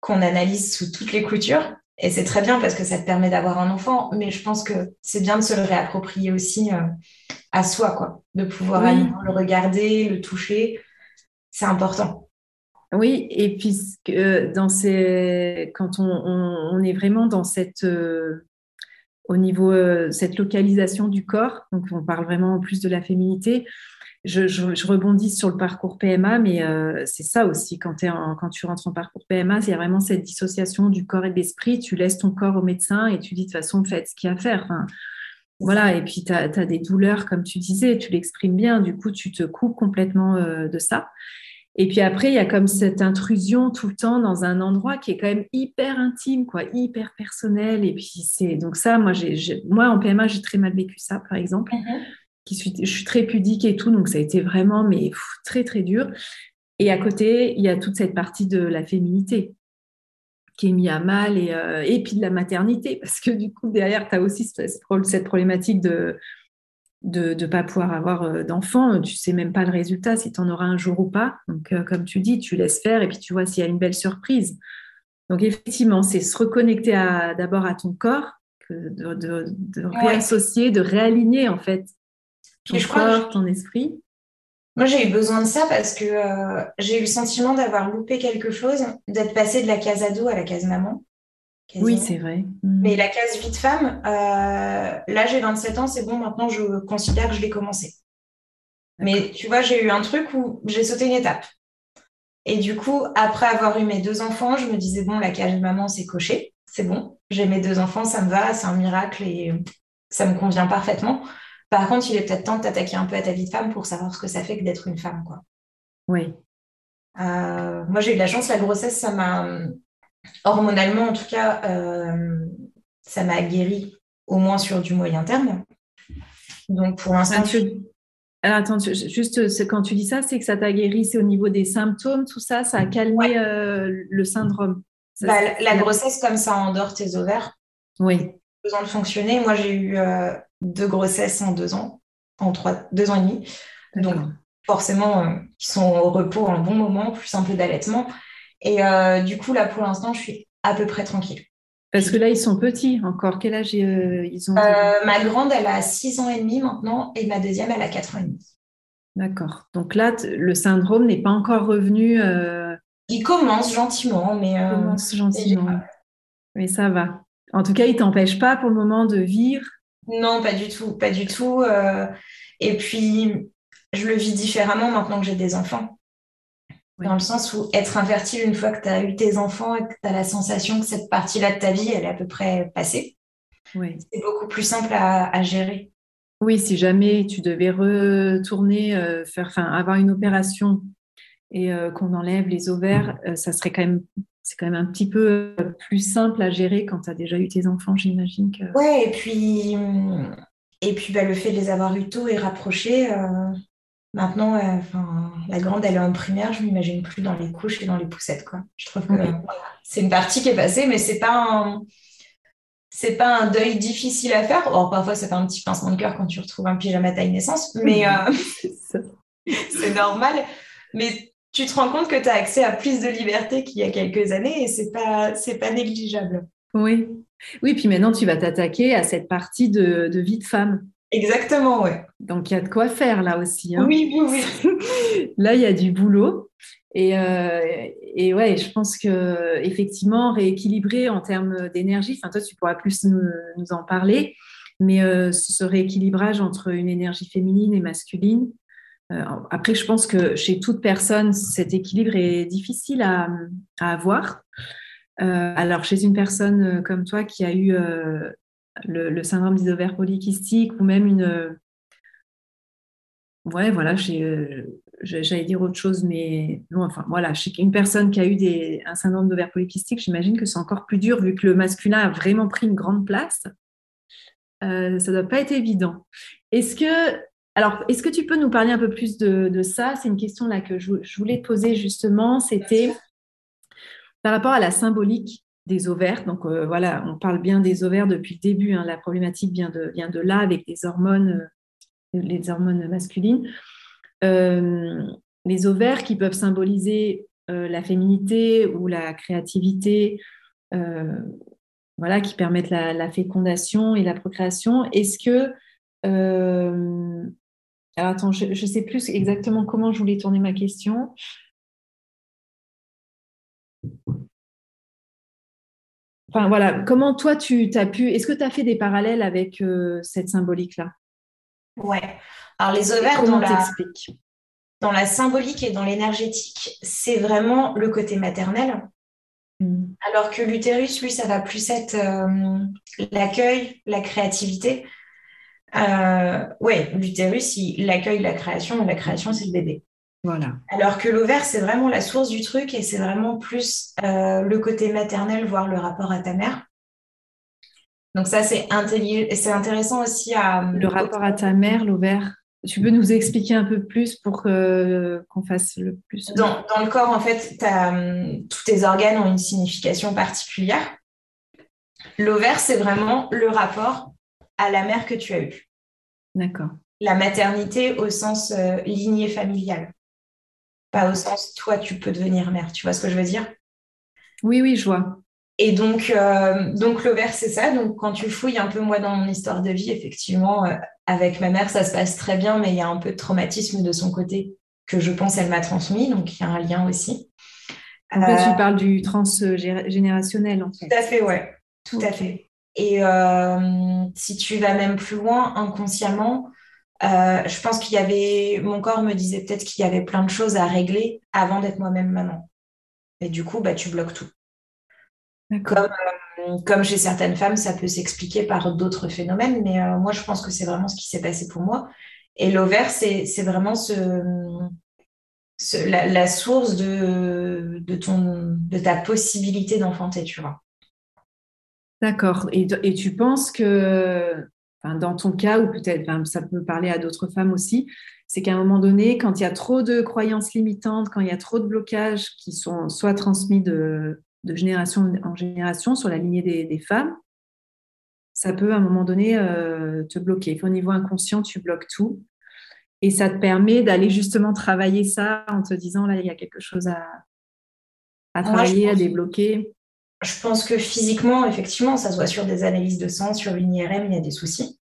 qu'on analyse sous toutes les coutures. Et c'est très bien parce que ça te permet d'avoir un enfant, mais je pense que c'est bien de se le réapproprier aussi euh, à soi, quoi, de pouvoir le regarder, le toucher. C'est important. Oui, et puis dans ces... quand on, est vraiment dans cette euh, au niveau euh, cette localisation du corps. Donc, on parle vraiment plus de la féminité. Je, rebondis sur le parcours PMA, mais euh, c'est ça aussi, quand, quand, tu rentres en parcours PMA, il y a vraiment cette dissociation du corps et de l'esprit. Tu laisses ton corps au médecin et tu dis de toute façon, faites ce qu'il y a à faire. voilà, et puis tu as, des douleurs, comme tu disais, tu l'exprimes bien, du coup, tu te coupes complètement euh, de ça. Et puis après, il y a comme cette intrusion tout le temps dans un endroit qui est quand même hyper intime, quoi, hyper personnel. Et puis c'est donc ça, moi, j'ai, moi en PMA, j'ai très mal vécu ça, par exemple. Mm-hmm. Qui suis, je suis très pudique et tout, donc ça a été vraiment mais très très dur. Et à côté, il y a toute cette partie de la féminité qui est mise à mal et, euh, et puis de la maternité, parce que du coup, derrière, tu as aussi cette problématique de de ne pas pouvoir avoir euh, d'enfant, tu sais même pas le résultat, si tu en auras un jour ou pas. Donc, euh, comme tu dis, tu laisses faire et puis tu vois s'il y a une belle surprise. Donc, effectivement, c'est se reconnecter d'abord à ton corps, de, de, réassocier, de réaligner en fait ton corps, ton esprit. Moi, j'ai eu besoin de ça parce que euh, j'ai eu le sentiment d'avoir loupé quelque chose, d'être passé de la case ado à la case maman. Oui, c'est vrai. Mm. Mais la case vie de femme, euh, là j'ai 27 ans, c'est bon, maintenant je considère que je vais commencer. Mais tu vois, j'ai eu un truc où j'ai sauté une étape. Et du coup, après avoir eu mes deux enfants, je me disais, bon, la case maman, c'est coché, c'est bon, j'ai mes deux enfants, ça me va, c'est un miracle et ça me convient parfaitement. Par contre, il est peut-être temps de t'attaquer un peu à ta vie de femme pour savoir ce que ça fait que d'être une femme, quoi. Oui. Euh, moi, j'ai eu de la chance, la grossesse, ça m'a hormonalement, en tout cas, euh, ça m'a guéri au moins sur du moyen terme. Donc, pour l'instant. Alors, attends, juste quand tu dis ça, c'est que ça t'a guéri, c'est au niveau des symptômes, tout ça, ça a calmé euh, le syndrome. Bah, la, grossesse, comme ça endort tes ovaires. Oui. Besoin de fonctionner. Moi, j'ai eu euh, deux grossesses en deux ans, en trois, deux ans et demi. Donc, forcément, ils sont au repos un bon moment, plus un peu d'allaitement. Et euh, du coup, là, pour l'instant, je suis à peu près tranquille. Parce que là, ils sont petits encore. Quel âge euh, ils ont euh, Ma grande, elle a 6 ans et demi maintenant et ma deuxième, elle a 4 ans et demi. D'accord. Donc là, le syndrome n'est pas encore revenu. Il commence gentiment, mais. Il commence gentiment. Mais ça va. En tout cas, il t'empêche pas pour le moment de vivre? Non, pas du tout, pas du tout. et puis, je le vis différemment maintenant que j'ai des enfants. Dans le sens où être infertile, une fois que tu as eu tes enfants et que tu as la sensation que cette partie-là de ta vie, elle est à peu près passée, c'est beaucoup plus simple à, gérer. Oui, si jamais tu devais retourner, euh, faire, enfin, avoir une opération et euh, qu'on enlève les ovaires, euh, ça serait quand même, c'est quand même un petit peu plus simple à gérer quand tu as déjà eu tes enfants, j'imagine. Que... Ouais, et puis, et puis bah, le fait de les avoir eu tôt et rapprochés, Maintenant, la grande, elle est en primaire, je m'imagine plus dans les couches et dans les poussettes. Quoi. Je trouve que c'est une partie qui est passée, mais c'est pas un... C'est pas un deuil difficile à faire. Or, parfois, c'est un petit pincement de cœur quand tu retrouves un pyjama taille naissance, mais euh, c'est normal. Mais tu te rends compte que tu as accès à plus de liberté qu'il y a quelques années et c'est pas, c'est pas négligeable. Oui. Oui, puis maintenant, tu vas t'attaquer à cette partie de, vie de femme. Exactement, oui. Donc, il y a de quoi faire là aussi. Hein. Oui, oui, oui. là, il y a du boulot. Et, euh, et ouais, je pense que effectivement, rééquilibrer en termes d'énergie, enfin, toi, tu pourras plus nous, en parler, mais euh, ce rééquilibrage entre une énergie féminine et masculine, euh, après, je pense que chez toute personne, cet équilibre est difficile à, avoir. Euh, alors, chez une personne comme toi qui a eu le, syndrome des ovaires polykystiques ou même une. Ouais, voilà, j'allais dire autre chose, mais non, enfin voilà, chez une personne qui a eu des, un syndrome d'ovaires polykystiques, j'imagine que c'est encore plus dur vu que le masculin a vraiment pris une grande place. ça ne doit pas être évident. Est-ce que alors, est-ce que tu peux nous parler un peu plus de, ça? C'est une question là que je, voulais te poser justement. C'était par rapport à la symbolique des ovaires. Donc euh, voilà, on parle bien des ovaires depuis le début. Hein. la problématique vient de, là avec les hormones, euh, les hormones masculines. Euh, les ovaires qui peuvent symboliser la féminité ou la créativité, voilà, qui permettent la, la, fécondation et la procréation. Est-ce que alors attends, je ne sais plus exactement comment je voulais tourner ma question. Enfin voilà, comment toi tu as pu, est-ce que tu as fait des parallèles avec euh, cette symbolique-là? Ouais. Alors les ovaires dans la, dans la symbolique et dans l'énergétique, c'est vraiment le côté maternel. Hmm. Alors que l'utérus, lui, ça va plus être euh, l'accueil, la créativité. Euh, ouais, l'utérus, il accueille la création et la création, c'est le bébé. Voilà. Alors que l'ovaire, c'est vraiment la source du truc et c'est vraiment plus euh, le côté maternel, voire le rapport à ta mère. Donc ça, c'est intéressant aussi à... Le rapport à ta mère, l'ovaire, tu peux nous expliquer un peu plus pour qu'on fasse le plus dans, dans, le corps, en fait, tous tes organes ont une signification particulière. L'ovaire, c'est vraiment le rapport à la mère que tu as eue. D'accord. La maternité au sens euh, lignée familiale, pas au sens toi tu peux devenir mère. Tu vois ce que je veux dire? Oui, oui, je vois. Et donc, euh, donc l'ovaire, c'est ça. Donc, quand tu fouilles un peu, moi, dans mon histoire de vie, effectivement, euh, avec ma mère, ça se passe très bien, mais il y a un peu de traumatisme de son côté que je pense elle m'a transmis. Donc, il y a un lien aussi. En fait, tu parles du transgénérationnel, en fait. Tout à fait, ouais. Tout à fait. Et euh, si tu vas même plus loin, inconsciemment, euh, je pense qu'il y avait, mon corps me disait peut-être qu'il y avait plein de choses à régler avant d'être moi-même maman. Et du coup, bah, tu bloques tout. Comme, euh, comme, chez certaines femmes, ça peut s'expliquer par d'autres phénomènes, mais moi, je pense que c'est vraiment ce qui s'est passé pour moi. Et l'ovaire, c'est vraiment ce, la, la, source de, de, ton, de ta possibilité d'enfanter, tu vois. D'accord. Et, tu penses que, dans ton cas, ou peut-être ça peut parler à d'autres femmes aussi, c'est qu'à un moment donné, quand il y a trop de croyances limitantes, quand il y a trop de blocages qui sont soit transmis de, génération en génération sur la lignée des, femmes, ça peut à un moment donné euh, te bloquer. Au niveau inconscient, tu bloques tout. Et ça te permet d'aller justement travailler ça en te disant, là, il y a quelque chose à, à travailler, à débloquer je pense que physiquement, effectivement, ça soit sur des analyses de sang, sur une IRM, il y a des soucis.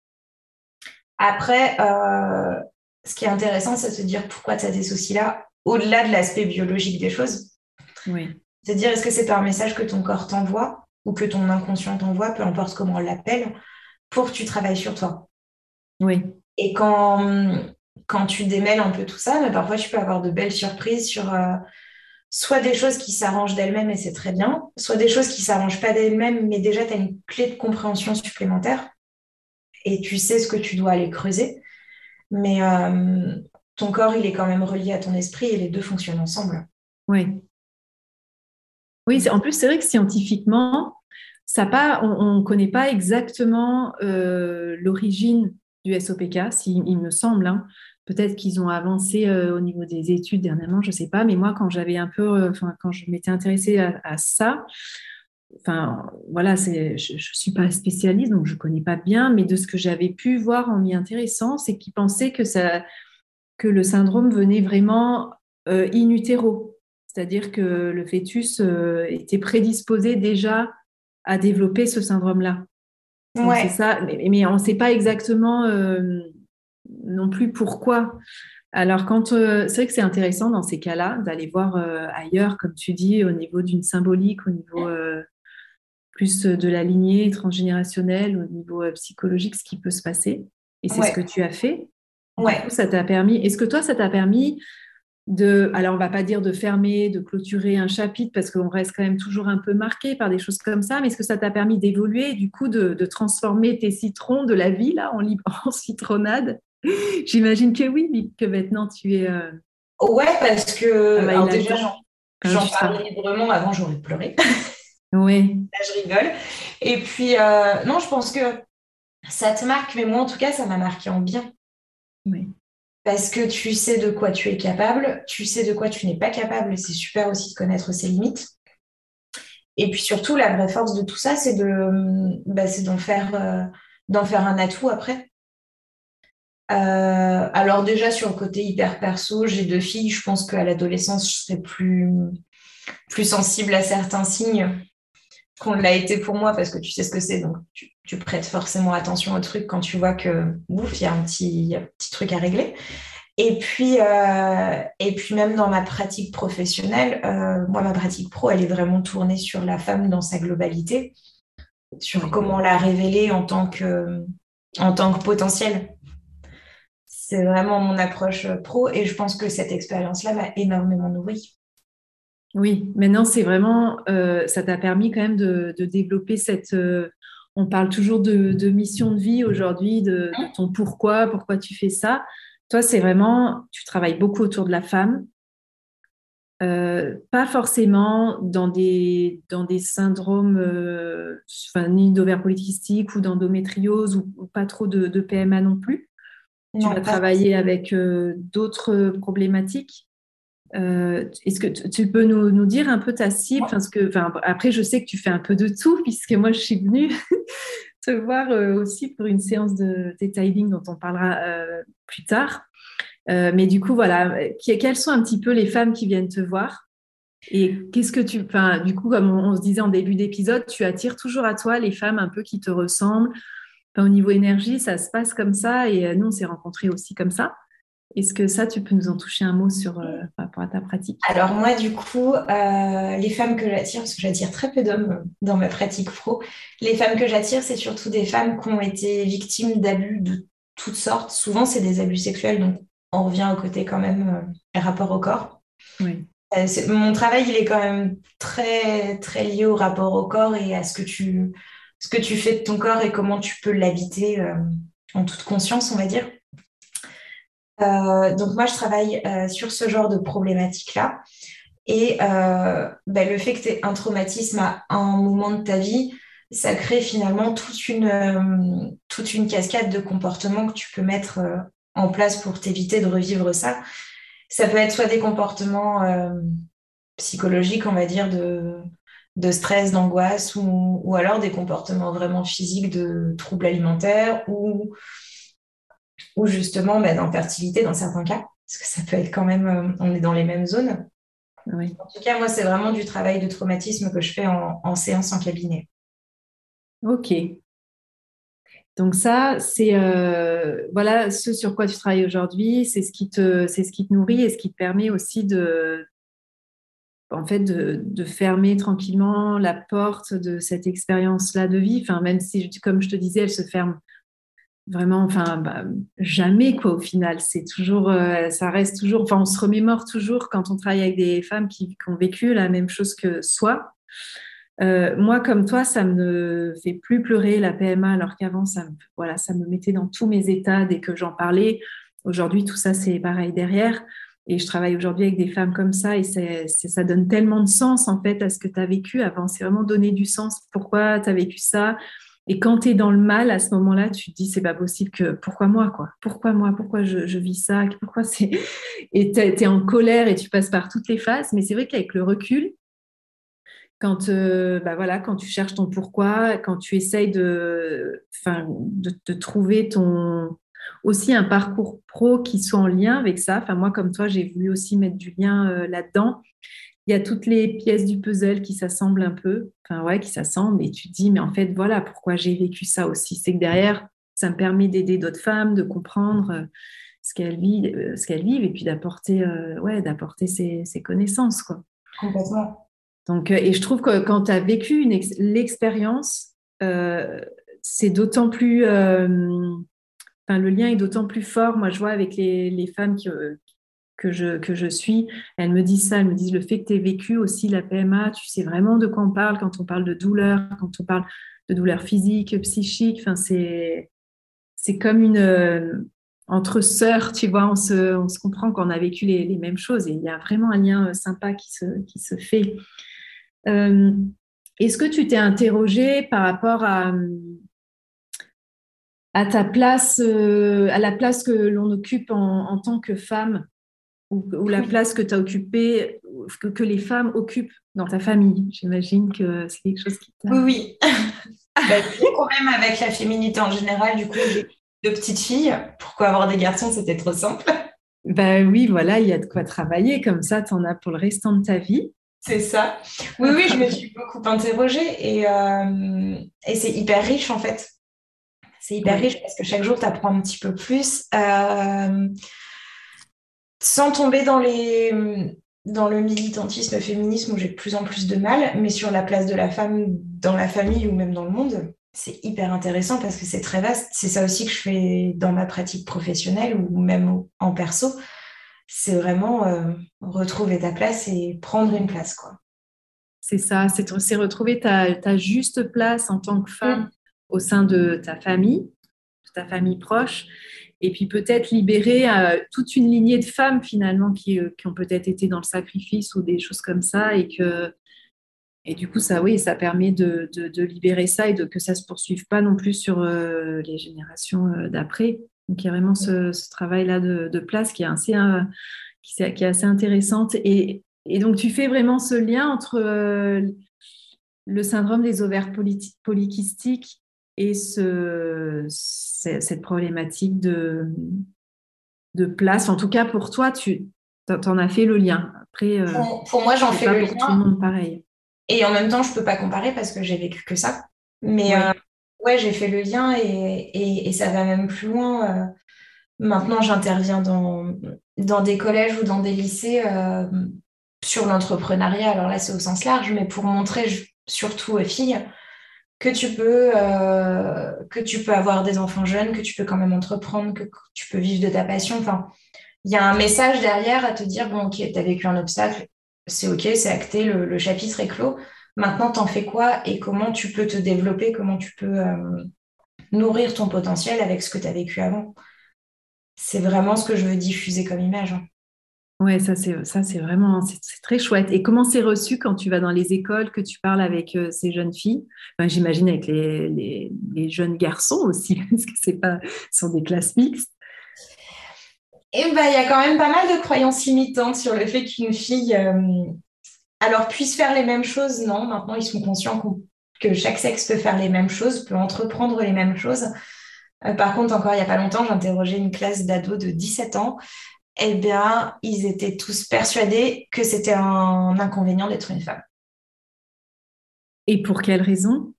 Après, euh, ce qui est intéressant, c'est de se dire pourquoi tu as des soucis-là, au-delà de l'aspect biologique des choses. Oui. C'est dire est-ce que c'est un message que ton corps t'envoie ou que ton inconscient t'envoie, peu importe comment on l'appelle, pour que tu travailles sur toi? Oui. Et quand, quand tu démêles un peu tout ça, mais parfois tu peux avoir de belles surprises sur euh, soit des choses qui s'arrangent d'elles-mêmes et c'est très bien, soit des choses qui ne s'arrangent pas d'elles-mêmes, mais déjà tu as une clé de compréhension supplémentaire et tu sais ce que tu dois aller creuser. Mais euh, ton corps, il est quand même relié à ton esprit et les deux fonctionnent ensemble. Oui. Oui, en plus, c'est vrai que scientifiquement, ça pas, on ne connaît pas exactement euh, l'origine du SOPK, il me semble. Hein. Peut-être qu'ils ont avancé euh, au niveau des études dernièrement, je ne sais pas. Mais moi, quand j'avais un peu, euh, enfin, quand je m'étais intéressée à, ça, enfin, voilà, je ne suis pas spécialiste, donc je ne connais pas bien. Mais de ce que j'avais pu voir en m'y intéressant, c'est qu'ils pensaient que, ça, que le syndrome venait vraiment euh, in utero. C'est-à-dire que le fœtus était prédisposé déjà à développer ce syndrome-là. Ouais. Mais, on ne sait pas exactement euh, non plus pourquoi. Alors, quand euh, c'est vrai que c'est intéressant dans ces cas-là d'aller voir euh, ailleurs, comme tu dis, au niveau d'une symbolique, au niveau plus de la lignée transgénérationnelle, au niveau psychologique, ce qui peut se passer. Et c'est ce que tu as fait. Ouais. ça t'a permis. Est-ce que toi, ça t'a permis de, alors on va pas dire de fermer, de clôturer un chapitre parce qu'on reste quand même toujours un peu marqué par des choses comme ça, mais est-ce que ça t'a permis d'évoluer, du coup de, transformer tes citrons de la vie là en, en citronnade? J'imagine que oui, que maintenant tu es. Euh, ouais, parce que ah bah, déjà j'en parlais librement avant, j'aurais pleuré. oui. Là, je rigole. Et puis, euh, non, je pense que ça te marque, mais moi en tout cas, ça m'a marqué en bien. Oui parce que tu sais de quoi tu es capable, tu sais de quoi tu n'es pas capable, et c'est super aussi de connaître ses limites. Et puis surtout, la vraie force de tout ça, c'est de, bah, d'en faire, euh, d'en faire un atout après. Euh, alors déjà sur le côté hyper perso, j'ai deux filles. Je pense qu'à l'adolescence, je serais plus, plus sensible à certains signes qu'on l'a été pour moi parce que tu sais ce que c'est, donc tu, prêtes forcément attention au truc quand tu vois que ouf, il y a un petit, truc à régler. Et puis, euh, et puis même dans ma pratique professionnelle, euh, moi ma pratique pro, elle est vraiment tournée sur la femme dans sa globalité, sur comment la révéler en tant que, en tant que potentiel. C'est vraiment mon approche pro et je pense que cette expérience-là m'a énormément nourrie. Oui, maintenant c'est vraiment, euh, ça t'a permis quand même de, développer cette. Euh, on parle toujours de, mission de vie aujourd'hui, de, ton pourquoi, pourquoi tu fais ça. Toi, c'est vraiment, tu travailles beaucoup autour de la femme, euh, pas forcément dans des, dans des syndromes, ni d'ovaire polycystique ou d'endométriose ou, pas trop de, PMA non plus. Tu vas travailler avec d'autres problématiques. Euh, est-ce que tu peux nous, dire un peu ta cible? Parce que, Après, je sais que tu fais un peu de tout, puisque moi, je suis venue te voir euh, aussi pour une séance de detailing dont on parlera euh, plus tard. mais du coup, voilà, quelles sont un petit peu les femmes qui viennent te voir? Et qu'est-ce que tu. Du coup, comme on, se disait en début d'épisode, tu attires toujours à toi les femmes un peu qui te ressemblent? Au niveau énergie, ça se passe comme ça. Et nous, on s'est rencontrés aussi comme ça. Est-ce que ça, tu peux nous en toucher un mot sur euh, par rapport à ta pratique? Alors moi, du coup, euh, les femmes que j'attire, parce que j'attire très peu d'hommes dans ma pratique pro, les femmes que j'attire, c'est surtout des femmes qui ont été victimes d'abus de toutes sortes. Souvent, c'est des abus sexuels, donc on revient au côté quand même euh, rapport au corps. Oui. mon travail, il est quand même très, très lié au rapport au corps et à ce que tu, ce que tu fais de ton corps et comment tu peux l'habiter en toute conscience, on va dire. Euh, donc moi, je travaille euh, sur ce genre de problématique-là. Et euh, ben, le fait que tu aies un traumatisme à un moment de ta vie, ça crée finalement toute une cascade de comportements que tu peux mettre en place pour t'éviter de revivre ça. Ça peut être soit des comportements psychologiques, on va dire, de, de stress, d'angoisse, ou, ou, alors des comportements vraiment physiques de troubles alimentaires ou ou justement bah, d'infertilité dans certains cas, parce que ça peut être quand même, euh, on est dans les mêmes zones. En tout cas, moi, c'est vraiment du travail de traumatisme que je fais en, séance en cabinet. Ok. Donc ça, c'est euh, voilà ce sur quoi tu travailles aujourd'hui, c'est ce qui te, c'est ce qui te nourrit et ce qui te permet aussi de, en fait, de, fermer tranquillement la porte de cette expérience-là de vie. Enfin, même si, comme je te disais, elle se ferme vraiment, enfin, bah, jamais quoi au final. C'est toujours, euh, ça reste toujours, enfin, on se remémore toujours quand on travaille avec des femmes qui, ont vécu la même chose que soi. Euh, moi, comme toi, ça me fait plus pleurer la PMA, alors qu'avant, ça voilà, ça me mettait dans tous mes états dès que j'en parlais. Aujourd'hui, tout ça, c'est pareil derrière. Et je travaille aujourd'hui avec des femmes comme ça et ça donne tellement de sens en fait à ce que tu as vécu avant. C'est vraiment donner du sens. Pourquoi tu as vécu ça? Et quand tu es dans le mal, à ce moment-là, tu te dis, c'est pas possible que, pourquoi moi, quoi? Pourquoi moi? Pourquoi je, vis ça? Pourquoi c'est. Et tu es en colère et tu passes par toutes les phases. Mais c'est vrai qu'avec le recul, quand, euh, bah voilà, quand tu cherches ton pourquoi, quand tu essayes de, de trouver ton, aussi un parcours pro qui soit en lien avec ça. Enfin, moi, comme toi, j'ai voulu aussi mettre du lien euh, là-dedans. il y a toutes les pièces du puzzle qui s'assemblent un peu, enfin ouais, qui s'assemblent, et tu te dis, mais en fait, voilà pourquoi j'ai vécu ça aussi. C'est que derrière, ça me permet d'aider d'autres femmes, de comprendre euh, ce qu'elles vivent, euh, ce qu'elles vivent, et puis d'apporter, euh, ouais, d'apporter ces, connaissances, quoi. Complètement. Donc, et je trouve que quand tu as vécu l'expérience, c'est d'autant plus, enfin, le lien est d'autant plus fort. Moi, je vois avec les, femmes que je, que je suis, elles me disent ça, elles me disent le fait que tu aies vécu aussi la PMA, tu sais vraiment de quoi on parle quand on parle de douleur, quand on parle de douleur physique, psychique, enfin, c'est, comme une... Euh, entre sœurs, tu vois, on se, on se comprend qu'on a vécu les, mêmes choses et il y a vraiment un lien euh, sympa qui se, qui se fait. Euh, est-ce que tu t'es interrogé par rapport à, à ta place, à la place que l'on occupe en, en, tant que femme ou, la place que tu as occupée, que, que, les femmes occupent dans ta famille. J'imagine que c'est quelque chose qui t'a... Oui, oui. bah, quand même avec la féminité en général, du coup, j'ai deux petites filles. Pourquoi avoir des garçons C'était trop simple. Ben oui, voilà, il y a de quoi travailler. Comme ça, tu en as pour le restant de ta vie. C'est ça. Oui, oui, je me suis beaucoup interrogée et, euh, et c'est hyper riche en fait. C'est hyper riche parce que chaque jour, tu apprends un petit peu plus. Euh, sans tomber dans, les, dans le militantisme féminisme où j'ai de plus en plus de mal, mais sur la place de la femme dans la famille ou même dans le monde, c'est hyper intéressant parce que c'est très vaste. C'est ça aussi que je fais dans ma pratique professionnelle ou même en perso. C'est vraiment euh, retrouver ta place et prendre une place. quoi. C'est ça, c'est retrouver ta, juste place en tant que femme mm. Au sein de ta famille, de ta famille proche, et puis peut-être libérer euh, toute une lignée de femmes finalement qui, euh, qui ont peut-être été dans le sacrifice ou des choses comme ça et que et du coup ça oui ça permet de, de, libérer ça et de que ça se poursuive pas non plus sur euh, les générations d'après. Donc il y a vraiment ce, travail là de, de, place qui est assez qui, est, qui est assez intéressante. Et, et, donc tu fais vraiment ce lien entre le syndrome des ovaires polykystiques et ce, cette problématique de, de place. En tout cas, pour toi, tu en as fait le lien. Après, euh, pour, moi, j'en fais le pour lien. Tout le monde pareil. Et en même temps, je ne peux pas comparer parce que j'ai vécu que ça. Mais ouais, euh, j'ai fait le lien et, et, ça va même plus loin. Euh. maintenant, j'interviens dans, dans des collèges ou dans des lycées sur l'entrepreneuriat. Alors là, c'est au sens large, mais pour montrer surtout aux filles que tu peux euh, que tu peux avoir des enfants jeunes, que tu peux quand même entreprendre, que tu peux vivre de ta passion. Enfin, il y a un message derrière à te dire bon, ok, tu as vécu un obstacle, c'est ok, c'est acté, le, chapitre est clos. Maintenant, t'en fais quoi et comment tu peux te développer, comment tu peux euh, nourrir ton potentiel avec ce que tu as vécu avant? C'est vraiment ce que je veux diffuser comme image. Hein. Ouais, ça c'est ça c'est vraiment c'est très chouette. Et comment c'est reçu quand tu vas dans les écoles, que tu parles avec euh, ces jeunes filles? J'imagine avec les, jeunes garçons aussi, parce que pas sont des classes mixtes. Eh ben il y a quand même pas mal de croyances limitantes sur le fait qu'une fille euh, alors puisse faire les mêmes choses. Non, maintenant ils sont conscients que chaque sexe peut faire les mêmes choses, peut entreprendre les mêmes choses. Euh, par contre, encore il n'y a pas longtemps, j'interrogeais une classe d'ados de 17 ans eh bien, ils étaient tous persuadés que c'était un inconvénient d'être une femme. Et pour quelle raison?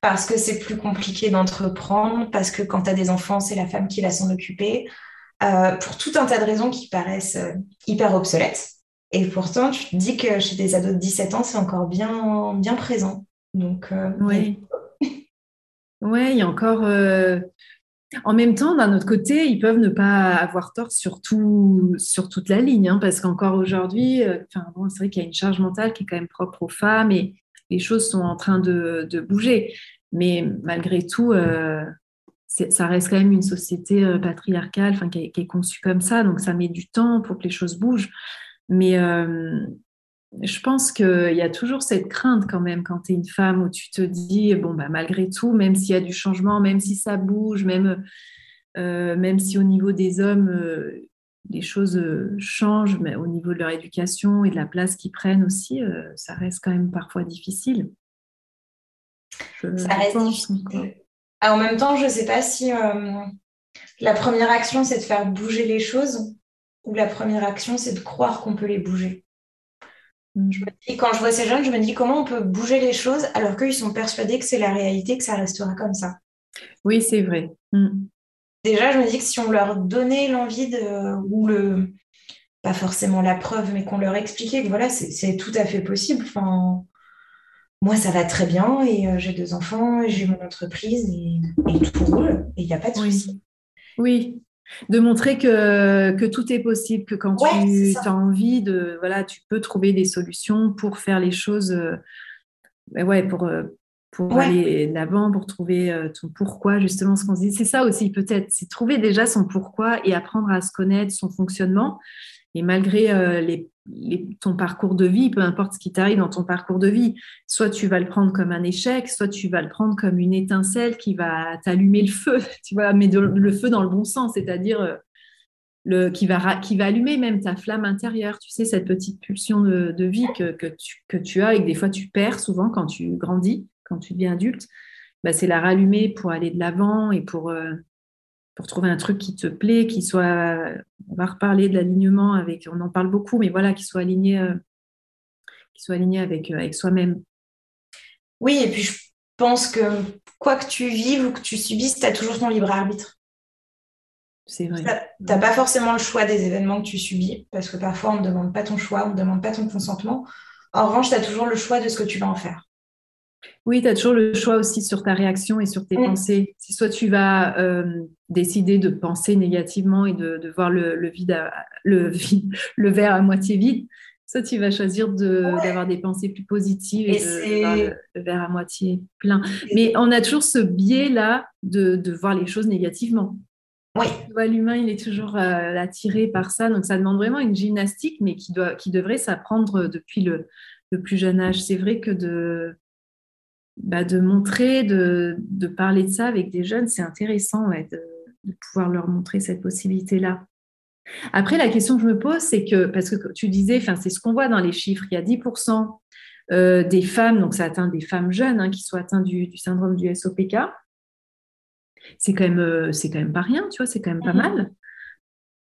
Parce que c'est plus compliqué d'entreprendre, parce que quand tu as des enfants, c'est la femme qui va s'en occuper, euh, pour tout un tas de raisons qui paraissent euh, hyper obsolètes. Et pourtant, tu te dis que chez des ados de 17 ans, c'est encore bien, bien présent. Donc, euh, oui. Oui, il y a encore en même temps, d'un autre côté, ils peuvent ne pas avoir tort sur, sur toute la ligne, hein, parce qu'encore aujourd'hui, euh, c'est vrai qu'il y a une charge mentale qui est quand même propre aux femmes et les choses sont en train de, bouger. Mais malgré tout, euh, ça reste quand même une société euh, patriarcale qui qui, est, conçue comme ça, donc ça met du temps pour que les choses bougent. Mais je pense qu'il y a toujours cette crainte quand même quand tu es une femme où tu te dis, bon, bah, malgré tout, même s'il y a du changement, même si ça bouge, même, euh, même si au niveau des hommes, euh, les choses euh, changent, mais au niveau de leur éducation et de la place qu'ils prennent aussi, ça reste quand même parfois difficile. ça reste difficile. Ah, en même temps, je ne sais pas si la première action, c'est de faire bouger les choses ou la première action, c'est de croire qu'on peut les bouger. Mm. Et quand je vois ces jeunes, je me dis comment on peut bouger les choses alors qu'ils sont persuadés que c'est la réalité, que ça restera comme ça. Oui, c'est vrai. Mm. Déjà, je me dis que si on leur donnait l'envie de, ou le, pas forcément la preuve, mais qu'on leur expliquait que voilà, c'est tout à fait possible. Enfin, moi, ça va très bien et euh, j'ai deux enfants, j'ai mon entreprise et, tout roule et il n'y a pas de souci. Oui, de montrer que, que, tout est possible, que quand tu as envie de, voilà, tu peux trouver des solutions pour faire les choses, euh, ouais, pour, euh, pour aller d'avant, pour trouver ton pourquoi, justement, ce qu'on se dit. C'est ça aussi, peut-être, c'est trouver déjà son pourquoi et apprendre à se connaître, son fonctionnement. Et malgré euh, ton parcours de vie, peu importe ce qui t'arrive dans ton parcours de vie, soit tu vas le prendre comme un échec, soit tu vas le prendre comme une étincelle qui va t'allumer le feu, tu vois, mais le feu dans le bon sens, c'est-à-dire euh, qui, va, allumer même ta flamme intérieure, tu sais, cette petite pulsion de, vie que, que, tu, que tu as et que des fois tu perds souvent quand tu grandis, quand tu deviens adulte. Bah, c'est la rallumer pour aller de l'avant et pour, euh, pour trouver un truc qui te plaît, qui soit, on va reparler de l'alignement avec, on en parle beaucoup, mais voilà, qui soit aligné, euh, qui soit aligné avec, euh, avec soi-même. Oui, et puis je pense que quoi que tu vives ou que tu subisses, tu as toujours ton libre arbitre. C'est vrai. Tu n'as pas forcément le choix des événements que tu subis, parce que parfois on ne demande pas ton choix, on ne demande pas ton consentement. En revanche, tu as toujours le choix de ce que tu vas en faire. Oui, tu as toujours le choix aussi sur ta réaction et sur tes pensées. Si soit tu vas euh, décider de penser négativement et de, voir le, vide le, le verre à moitié vide, soit tu vas choisir d'avoir des pensées plus positives et, de, voir le, verre à moitié plein. Mais on a toujours ce biais-là de, voir les choses négativement. Oui. L'humain, il est toujours euh, attiré par ça. Donc, ça demande vraiment une gymnastique, mais qui, doit, qui devrait s'apprendre depuis le, le plus jeune âge. C'est vrai que de bah, de montrer, de, de, parler de ça avec des jeunes, c'est intéressant de, de, pouvoir leur montrer cette possibilité-là. Après, la question que je me pose, c'est que, parce que tu disais, c'est ce qu'on voit dans les chiffres, il y a 10% euh, des femmes, donc ça atteint des femmes jeunes hein, qui sont atteintes du, du, syndrome du SOPK. C'est quand, même, euh, c'est quand même pas rien, tu vois, c'est quand même pas mhm. mal.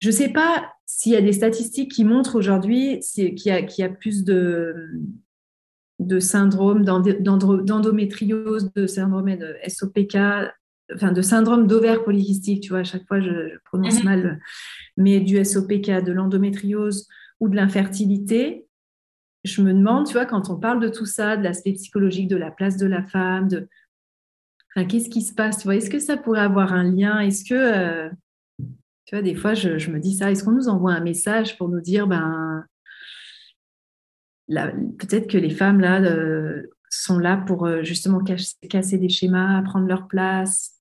Je ne sais pas s'il y a des statistiques qui montrent aujourd'hui qu'il y, y, a plus de, de syndrome d'endométriose, de syndrome de SOPK, enfin de syndrome d'ovaire polycystique, tu vois, à chaque fois je, prononce mhm. mal, mais du SOPK, de l'endométriose ou de l'infertilité, je me demande, tu vois, quand on parle de tout ça, de l'aspect psychologique, de la place de la femme, de enfin, qu'est-ce qui se passe, tu vois, est-ce que ça pourrait avoir un lien Est-ce que, euh, tu vois, des fois je, je me dis ça, est-ce qu'on nous envoie un message pour nous dire, ben, peut-être que les femmes là euh, sont là pour euh, justement casser, des schémas, prendre leur place,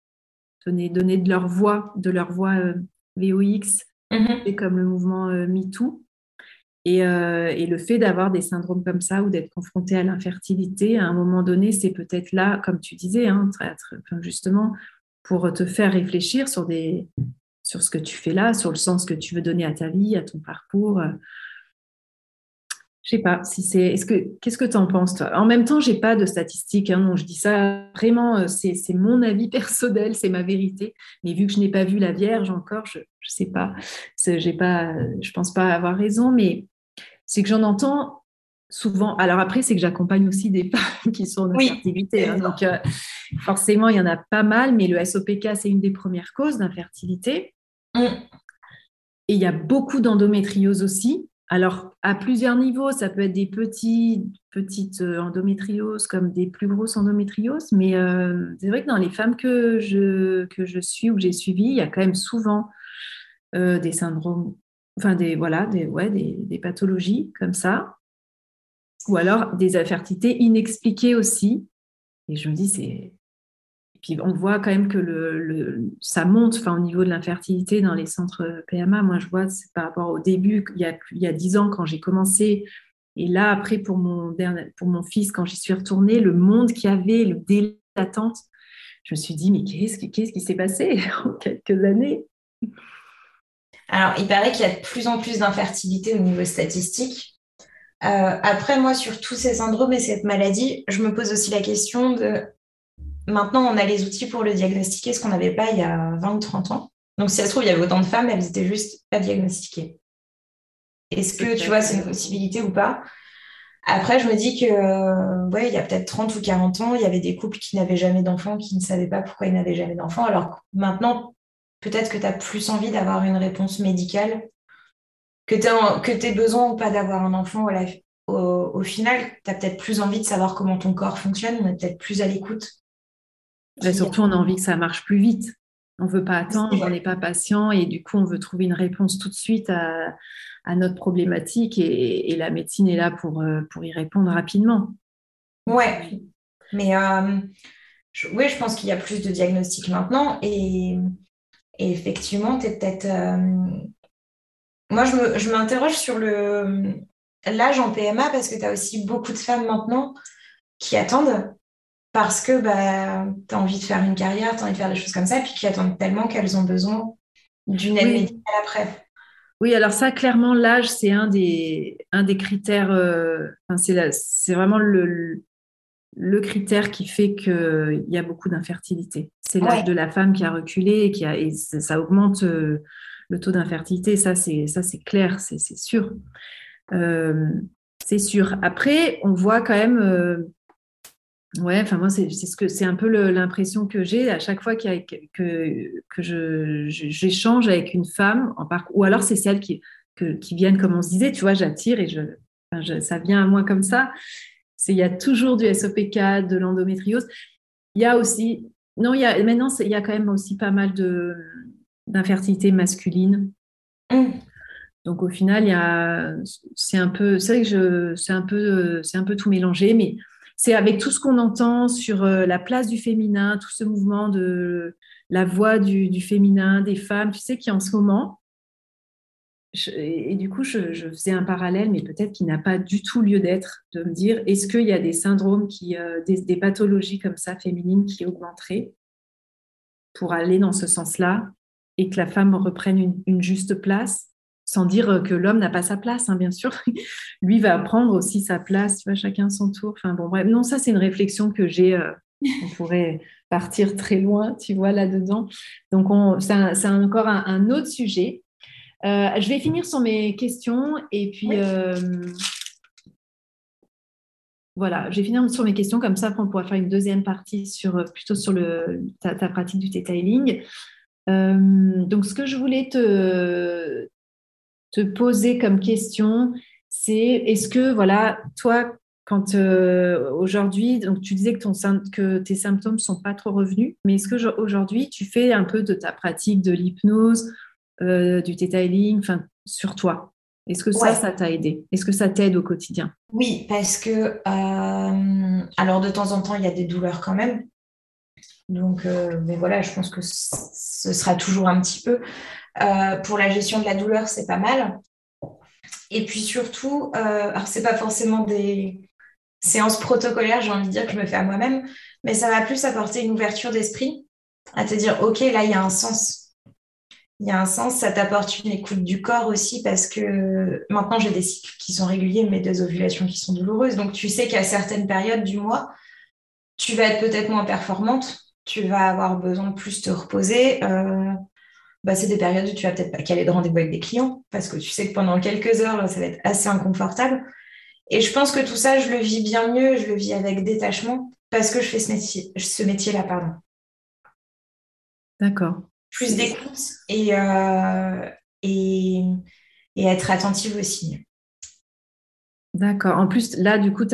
donner, donner de leur voix, de leur voix euh, VOX, mm-hmm. comme le mouvement MeToo. Et, et, le fait d'avoir des syndromes comme ça ou d'être confronté à l'infertilité, à un moment donné, c'est peut-être là, comme tu disais, hein, justement, pour te faire réfléchir sur, des, sur ce que tu fais là, sur le sens que tu veux donner à ta vie, à ton parcours. Je sais pas si c'est. Est-ce que qu'est-ce que tu en penses toi? En même temps, j'ai pas de statistiques. Hein, non, je dis ça vraiment. Euh, c'est, mon avis personnel, c'est ma vérité. Mais vu que je n'ai pas vu la Vierge encore, je ne sais pas. J'ai pas. Je pense pas avoir raison, mais c'est que j'en entends souvent. Alors après, c'est que j'accompagne aussi des femmes qui sont en infertilité. Hein, donc euh, forcément, il y en a pas mal, mais le SOPK, c'est une des premières causes d'infertilité. Mm. Et il y a beaucoup d'endométriose aussi. Alors, à plusieurs niveaux, ça peut être des petites euh, endométrioses comme des plus grosses endométrioses, mais euh, c'est vrai que dans les femmes que je, que je suis ou que j'ai suivies, il y a quand même souvent euh, des syndromes, enfin des, voilà, des, ouais, des, pathologies comme ça, ou alors des infertilités inexpliquées aussi. Et je me dis, c'est puis on voit quand même que le, ça monte enfin, au niveau de l'infertilité dans les centres PMA. Moi, je vois, par rapport au début, il y a, il y a 10 ans, quand j'ai commencé, et là, après, pour mon, pour mon fils, quand j'y suis retournée, le monde qu'il y avait, le délai d'attente, je me suis dit, mais qu'est-ce qui, qu'est-ce qui s'est passé en quelques années? Alors, il paraît qu'il y a de plus en plus d'infertilité au niveau statistique. Euh, après, moi, sur tous ces syndromes et cette maladie, je me pose aussi la question de Maintenant, on a les outils pour le diagnostiquer, ce qu'on n'avait pas il y a 20 ou 30 ans. Donc, si ça se trouve, il y avait autant de femmes, elles étaient juste pas diagnostiquées. Est-ce que, tu vois, c'est une possibilité ou pas? Après, je me dis que, ouais, il y a peut-être 30 ou 40 ans, il y avait des couples qui n'avaient jamais d'enfants, qui ne savaient pas pourquoi ils n'avaient jamais d'enfants. Alors maintenant, peut-être que tu as plus envie d'avoir une réponse médicale, que tu aies besoin ou pas d'avoir un enfant. Voilà. Au, final, tu as peut-être plus envie de savoir comment ton corps fonctionne, on est peut-être plus à l'écoute. Surtout, on a envie que ça marche plus vite. On ne veut pas attendre, on n'est pas patient et du coup, on veut trouver une réponse tout de suite à, notre problématique et, la médecine est là pour, euh, pour y répondre rapidement. Ouais, mais euh, je, oui, je pense qu'il y a plus de diagnostics maintenant et, effectivement, tu es peut-être. Euh, moi, je m'interroge sur le l'âge en PMA parce que tu as aussi beaucoup de femmes maintenant qui attendent parce que bah, tu as envie de faire une carrière, tu as envie de faire des choses comme ça, puis qui attendent tellement qu'elles ont besoin d'une aide médicale après. Oui, alors ça, clairement, l'âge, c'est un des, un des critères, euh, c'est vraiment le, le critère qui fait qu'il y a beaucoup d'infertilité. C'est l'âge de la femme qui a reculé et, qui a, et ça augmente euh, le taux d'infertilité. Ça, c'est clair, c'est sûr. Euh, c'est sûr. Après, on voit quand même Ouais, enfin moi c'est ce que c'est un peu l'impression que j'ai à chaque fois que, que je j'échange avec une femme en ou alors c'est celles qui qui viennent comme on se disait, tu vois, j'attire et je, ça vient à moi comme ça. C'est il y a toujours du SOPK, de l'endométriose. Il y a aussi non, il y a maintenant il y a quand même aussi pas mal de d'infertilité masculine. Mmh. Donc au final, il y a c'est un peu c'est vrai que je c'est un peu c'est un peu tout mélangé mais c'est avec tout ce qu'on entend sur euh, la place du féminin, tout ce mouvement de la voix du, féminin, des femmes, tu sais, qui en ce moment, et, du coup, je, faisais un parallèle, mais peut-être qu'il n'a pas du tout lieu d'être, de me dire, est-ce qu'il y a des syndromes, qui, euh, des, pathologies comme ça, féminines, qui augmenteraient pour aller dans ce sens-là et que la femme reprenne une juste place? Sans dire que l'homme n'a pas sa place, hein, bien sûr. Lui va prendre aussi sa place, tu vois, chacun son tour. Enfin bon, bref, non, ça c'est une réflexion que j'ai. Euh, on pourrait partir très loin, tu vois, là-dedans. Donc, c'est encore un, autre sujet. Euh, je vais finir sur mes questions et puis euh, voilà, je vais finir sur mes questions comme ça, on pourra faire une deuxième partie sur plutôt sur le, ta, ta pratique du detailing. donc, ce que je voulais te, te poser comme question, c'est est-ce que, voilà, toi, quand euh, aujourd'hui, donc tu disais que, ton, que tes symptômes ne sont pas trop revenus, mais est-ce que aujourd'hui, tu fais un peu de ta pratique de l'hypnose, euh, du detailing, enfin, sur toi? Est-ce que ça, ça t'a aidé? Est-ce que ça t'aide au quotidien? Oui, parce que, euh, alors de temps en temps, il y a des douleurs quand même. Donc, mais voilà, je pense que ce sera toujours un petit peu. Euh, pour la gestion de la douleur, c'est pas mal. Et puis surtout, euh, alors c'est pas forcément des séances protocolaires, j'ai envie de dire que je me fais à moi-même, mais ça va plus apporter une ouverture d'esprit, à te dire, ok, là, il y a un sens. Il y a un sens, ça t'apporte une écoute du corps aussi, parce que maintenant, j'ai des cycles qui sont réguliers, mais des ovulations qui sont douloureuses. Donc, tu sais qu'à certaines périodes du mois, tu vas être peut-être moins performante, tu vas avoir besoin de plus te reposer. Euh, bah, c'est des périodes où tu vas peut-être pas caler de rendez-vous avec des clients parce que tu sais que pendant quelques heures, ça va être assez inconfortable. Et je pense que tout ça, je le vis bien mieux, je le vis avec détachement parce que je fais ce métier, ce métier-là, pardon. D'accord. Plus d'écoute et, euh, et, et, être attentive aussi. D'accord. En plus, là, du coup,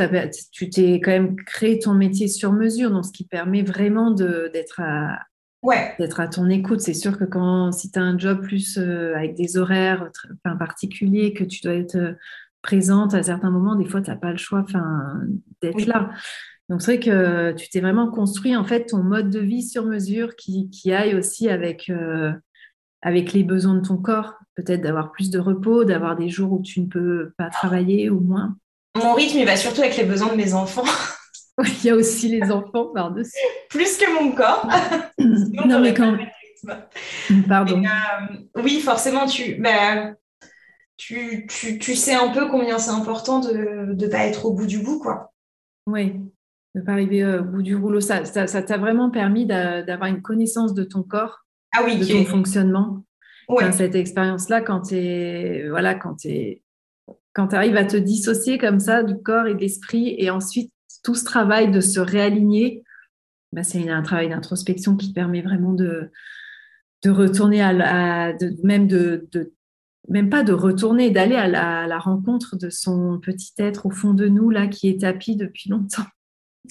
tu t'es quand même créé ton métier sur mesure, donc ce qui permet vraiment d'être à, ouais. d'être à ton écoute. C'est sûr que quand si tu as un job plus euh, avec des horaires enfin, particuliers, que tu dois être euh, présente à certains moments, des fois, tu n'as pas le choix d'être là. Donc, c'est vrai que tu t'es vraiment construit en fait ton mode de vie sur mesure qui, qui aille aussi avec, euh, avec les besoins de ton corps. Peut-être d'avoir plus de repos, d'avoir des jours où tu ne peux pas travailler ou moins. Mon rythme, il va surtout avec les besoins de mes enfants. il y a aussi les enfants par-dessus. Plus que mon corps. non, mais quand. Pardon. Euh, oui, forcément, tu, bah, tu, tu, tu, sais un peu combien c'est important de ne pas être au bout du bout, quoi. Oui, de ne pas arriver au bout du rouleau. Ça t'a ça, vraiment permis d'avoir une connaissance de ton corps, ah oui, de ton fonctionnement. cette expérience-là, quand tu voilà, quand es quand tu arrives à te dissocier comme ça du corps et de l'esprit, et ensuite tout ce travail de se réaligner, bah, c'est un travail d'introspection qui permet vraiment de, de retourner à, même de, même pas de retourner, d'aller à la, rencontre de son petit être au fond de nous là qui est tapis depuis longtemps.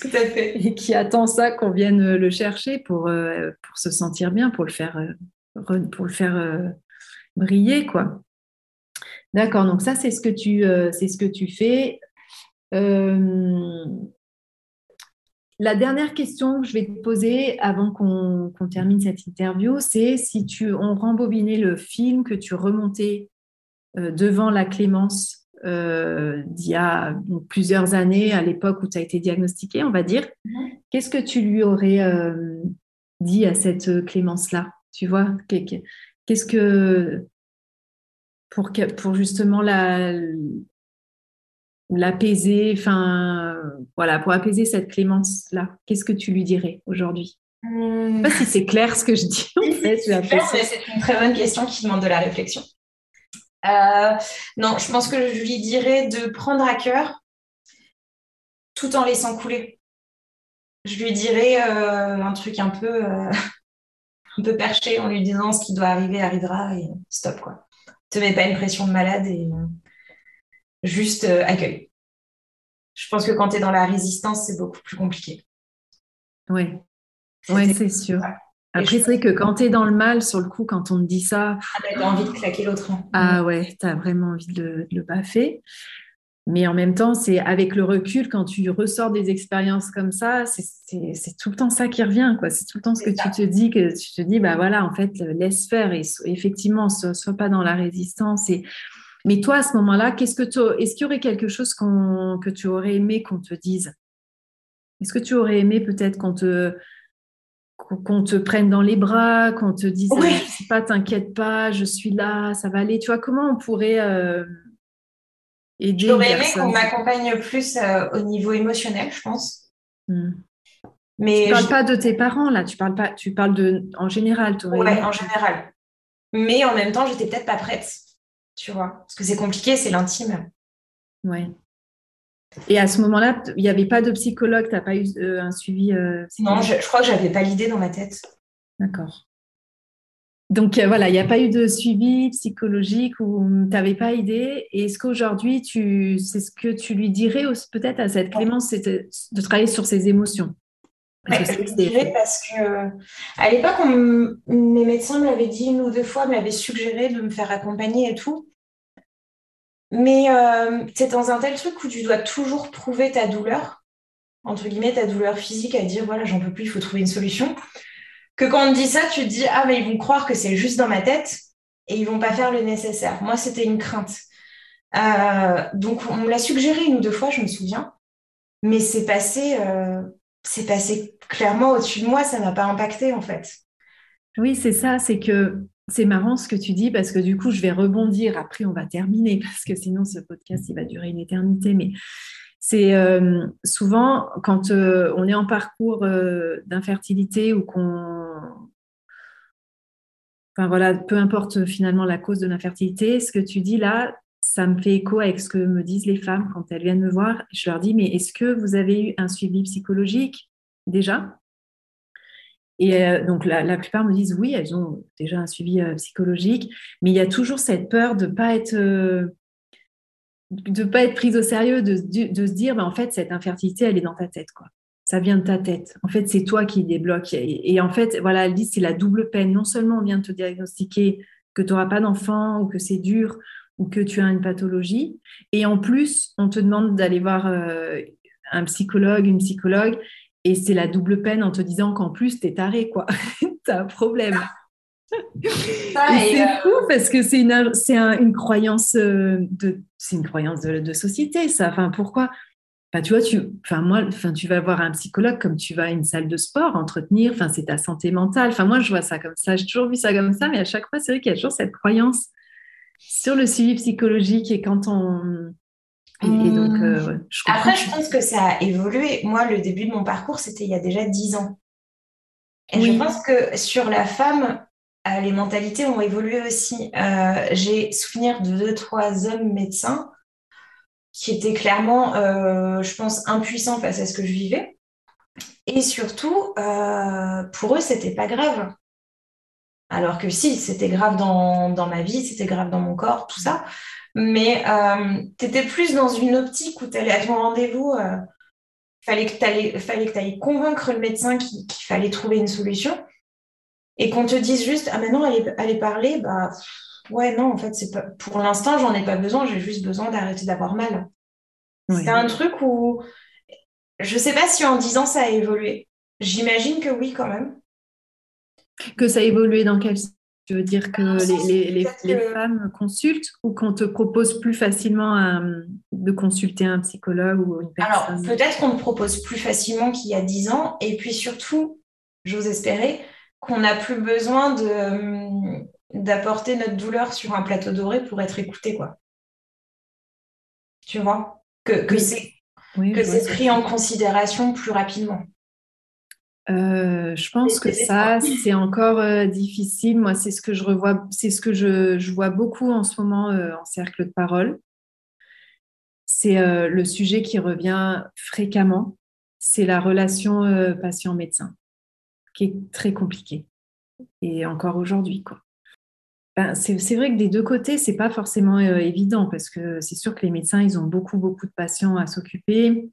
Tout à fait. Et qui attend ça qu'on vienne le chercher pour, euh, pour se sentir bien, pour le faire, euh, pour le faire euh, briller quoi. D'accord, donc ça c'est ce que tu c'est ce que tu fais. La dernière question que je vais te poser avant qu'on termine cette interview, c'est si tu on rembobinait le film que tu remontais euh, devant la Clémence euh, d'il y a plusieurs années, à l'époque où tu as été diagnostiquée, on va dire, mhm. qu'est-ce que tu lui aurais euh, dit à cette Clémence-là? Tu vois Qu'est-ce que pour, pour justement la, l'apaiser, enfin, voilà, pour apaiser cette clémence-là, qu'est-ce que tu lui dirais aujourd'hui? Je ne sais pas si c'est clair ce que je dis. c'est une très bonne question qui demande de la réflexion. Euh, non, je pense que je lui dirais de prendre à cœur tout en laissant couler. Je lui dirais euh, un truc un peu, euh, un peu perché en lui disant ce qui doit arriver arrivera et stop quoi. Te mets pas une pression de malade et juste euh, accueil. Je pense que quand tu es dans la résistance, c'est beaucoup plus compliqué. Oui, ouais, c'est sûr. Après, c'est vrai que quand tu es dans le mal, sur le coup, quand on te dit ça. Ah, tu as envie de claquer l'autre. Ah ouais, tu as vraiment envie de, le baffer. Mais en même temps, c'est avec le recul, quand tu ressors des expériences comme ça, c'est tout le temps ça qui revient. C'est tout le temps ce que tu te dis, que tu te dis, bah voilà, en fait, laisse faire. Et effectivement, ne sois pas dans la résistance. Et mais toi, à ce moment-là, qu'est-ce que est-ce qu'il y aurait quelque chose que tu aurais aimé qu'on te dise? Est-ce que tu aurais aimé peut-être qu'on te qu'on te prenne dans les bras, qu'on te dise oui. pas, t'inquiète pas, je suis là, ça va aller? Tu vois comment on pourrait euh, aider J'aurais aimé qu'on m'accompagne plus euh, au niveau émotionnel, je pense. Hmm. Mais tu parles pas de tes parents là, tu parles pas, tu parles de en général. Oui, en général. Mais en même temps, j'étais peut-être pas prête tu vois. Parce que c'est compliqué, c'est l'intime. Oui. Et à ce moment-là, il n'y avait pas de psychologue, tu n'as pas eu euh, un suivi euh, Non, je, crois que j'avais pas l'idée dans ma tête. D'accord. Donc euh, voilà, il n'y a pas eu de suivi psychologique ou tu n'avais pas idée? Et est-ce qu'aujourd'hui, tu, c'est ce que tu lui dirais peut-être à cette Clémence, c'était de travailler sur ses émotions? Je dirais parce que à l'époque, mes médecins m'avaient dit une ou deux fois, m'avaient suggéré de me faire accompagner et tout. Mais euh, c'est dans un tel truc où tu dois toujours prouver ta douleur, entre guillemets, ta douleur physique, à dire voilà, j'en peux plus, il faut trouver une solution. Que quand on te dit ça, tu te dis ah, mais ils vont croire que c'est juste dans ma tête et ils vont pas faire le nécessaire. Moi, c'était une crainte. Euh, donc, on me l'a suggéré une ou deux fois, je me souviens. Mais c'est passé, euh, c'est passé clairement au-dessus de moi, ça m'a pas impacté en fait. Oui, c'est ça, c'est que c'est marrant ce que tu dis parce que du coup, je vais rebondir. Après, on va terminer parce que sinon, ce podcast, il va durer une éternité. Mais c'est euh, souvent quand euh, on est en parcours euh, d'infertilité ou qu'on. Enfin voilà, peu importe finalement la cause de l'infertilité, ce que tu dis là, ça me fait écho avec ce que me disent les femmes quand elles viennent me voir. Je leur dis, mais est-ce que vous avez eu un suivi psychologique déjà? Et euh, donc la, plupart me disent, oui, elles ont déjà un suivi euh, psychologique, mais il y a toujours cette peur de ne pas être... Euh, pas être prise au sérieux, de, se dire, bah, en fait, cette infertilité, elle est dans ta tête, quoi. Ça vient de ta tête. En fait, c'est toi qui débloque. Et, et en fait, voilà, elle dit, c'est la double peine. Non seulement on vient de te diagnostiquer que tu n'auras pas d'enfant ou que c'est dur ou que tu as une pathologie. Et en plus, on te demande d'aller voir euh, un psychologue, une psychologue, et c'est la double peine en te disant qu'en plus, tu es taré, quoi. tu as un problème. c'est euh, fou parce que c'est une, c'est une croyance euh, de c'est une croyance de, société ça enfin pourquoi? Enfin tu vois tu enfin moi enfin tu vas voir un psychologue comme tu vas à une salle de sport entretenir enfin c'est ta santé mentale enfin moi je vois ça comme ça j'ai toujours vu ça comme ça mais à chaque fois c'est vrai qu'il y a toujours cette croyance sur le suivi psychologique et quand on. donc, euh. Après, je pense que ça a évolué. Moi, le début de mon parcours, c'était il y a déjà dix ans. Et je pense que sur la femme, euh, les mentalités ont évolué aussi. Euh, j'ai souvenir de deux, trois hommes médecins qui étaient clairement, je pense, impuissants face à ce que je vivais. Et surtout, pour eux, c'était pas grave. Alors que si, c'était grave dans, ma vie, c'était grave dans mon corps, tout ça. Mais euh, tu étais plus dans une optique où tu allais à ton rendez-vous, il euh, fallait que tu ailles convaincre le médecin qu'il fallait trouver une solution. Et qu'on te dise juste, ah maintenant, allez, parler, bah ouais, non, en fait, c'est pas, pour l'instant, j'en ai pas besoin, j'ai juste besoin d'arrêter d'avoir mal. C'est un truc où je sais pas si en 10 ans ça a évolué. J'imagine que oui, quand même. Que ça a évolué dans quel sens? Tu veux dire que les, femmes consultent ou qu'on te propose plus facilement euh, de consulter un psychologue ou une personne? Alors, peut-être qu'on me propose plus facilement qu'il y a 10 ans. Et puis surtout, j'ose espérer, qu'on n'a plus besoin de, d'apporter notre douleur sur un plateau doré pour être écouté, quoi. Tu vois? Que, que c'est que c'est pris en considération plus rapidement. Euh, je pense que ça, c'est encore euh, difficile. Moi, c'est ce que je revois, c'est ce que je, vois beaucoup en ce moment euh, en cercle de parole. C'est le sujet qui revient fréquemment. C'est la relation patient-médecin, qui est très compliquée. Et encore aujourd'hui, quoi. Ben, c'est vrai que des deux côtés, c'est pas forcément évident parce que c'est sûr que les médecins, ils ont beaucoup, beaucoup de patients à s'occuper.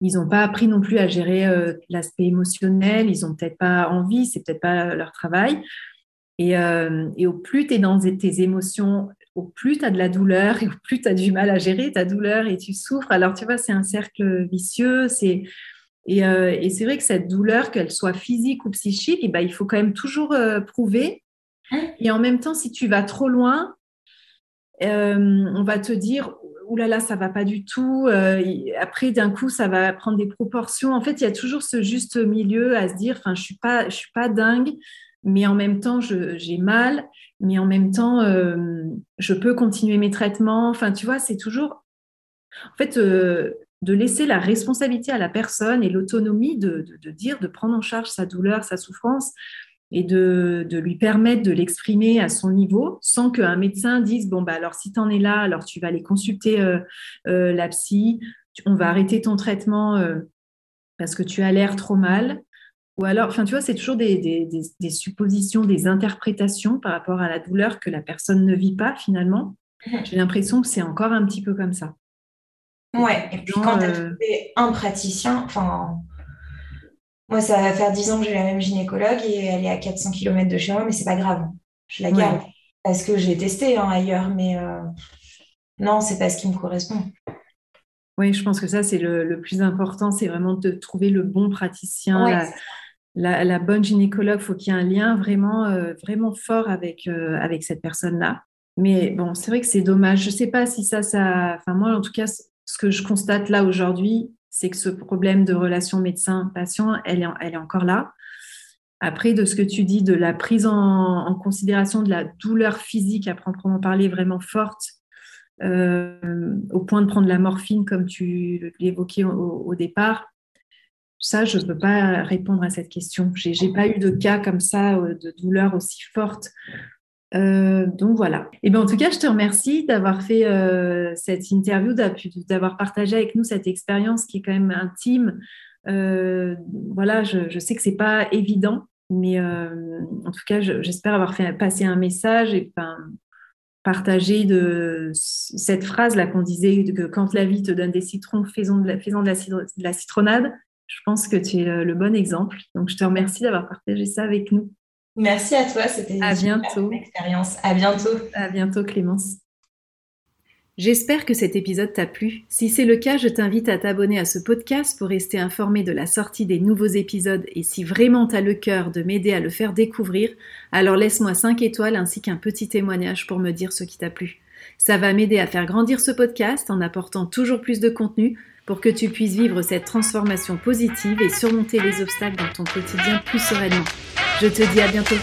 Ils n'ont pas appris non plus à gérer euh, l'aspect émotionnel, ils n'ont peut-être pas envie, c'est peut-être pas leur travail. Et, euh, au plus tu es dans tes émotions, au plus tu as de la douleur et au plus tu as du mal à gérer ta douleur et tu souffres. Alors tu vois, c'est un cercle vicieux. C'est, et, euh, et c'est vrai que cette douleur, qu'elle soit physique ou psychique, et eh ben, il faut quand même toujours prouver. Hein? Et en même temps, si tu vas trop loin, on va te dire oulala, là là, ça va pas du tout. Euh, après, d'un coup, ça va prendre des proportions. En fait, il y a toujours ce juste milieu à se dire, enfin, je suis suis pas dingue, mais en même temps, j'ai mal, mais en même temps, euh, je peux continuer mes traitements. Enfin, tu vois, c'est toujours, en fait, euh, de laisser la responsabilité à la personne et l'autonomie de, dire, de prendre en charge sa douleur, sa souffrance et de, lui permettre de l'exprimer à son niveau sans qu'un médecin dise bon bah alors si tu en es là alors tu vas aller consulter euh, euh, la psy on va arrêter ton traitement euh, parce que tu as l'air trop mal. Ou alors enfin tu vois c'est toujours des, suppositions des interprétations par rapport à la douleur que la personne ne vit pas finalement. Mmh. j'ai l'impression que c'est encore un petit peu comme ça. Ouais et puis quand tu as trouvé un praticien enfin moi, ça va faire 10 ans que j'ai la même gynécologue et elle est à 400 km de chez moi, mais c'est pas grave. Je la garde parce que j'ai testé hein, ailleurs, mais euh, non, c'est pas ce qui me correspond. Oui, je pense que ça, c'est le, plus important, c'est vraiment de trouver le bon praticien, la, bonne gynécologue. Il faut qu'il y ait un lien vraiment, euh, vraiment fort avec, euh, avec cette personne-là. Mais bon, c'est vrai que c'est dommage. Je ne sais pas si ça, ça. Enfin, moi, en tout cas, ce que je constate là aujourd'hui, c'est que ce problème de relation médecin-patient, elle est, encore là. Après, de ce que tu dis, de la prise en, considération de la douleur physique à proprement parler vraiment forte, euh, au point de prendre la morphine comme tu l'évoquais au, départ, ça, je ne peux pas répondre à cette question. Je n'ai pas eu de cas comme ça, euh, de douleur aussi forte euh, donc voilà. Et bien en tout cas, je te remercie d'avoir fait euh, cette interview, d'avoir partagé avec nous cette expérience qui est quand même intime. Euh, voilà, je, sais que c'est pas évident, mais en tout cas, j'espère avoir fait passer un message et enfin, partager de cette phrase là qu'on disait que quand la vie te donne des citrons, faisons de la, de la citronnade. Je pense que tu es le bon exemple. Donc je te remercie d'avoir partagé ça avec nous. Merci à toi, c'était une bientôt. expérience. À bientôt. À bientôt Clémence. J'espère que cet épisode t'a plu. Si c'est le cas, je t'invite à t'abonner à ce podcast pour rester informé de la sortie des nouveaux épisodes et si vraiment t'as le cœur de m'aider à le faire découvrir, alors laisse-moi 5 étoiles ainsi qu'un petit témoignage pour me dire ce qui t'a plu. Ça va m'aider à faire grandir ce podcast en apportant toujours plus de contenu pour que tu puisses vivre cette transformation positive et surmonter les obstacles dans ton quotidien plus sereinement. Je te dis à bientôt.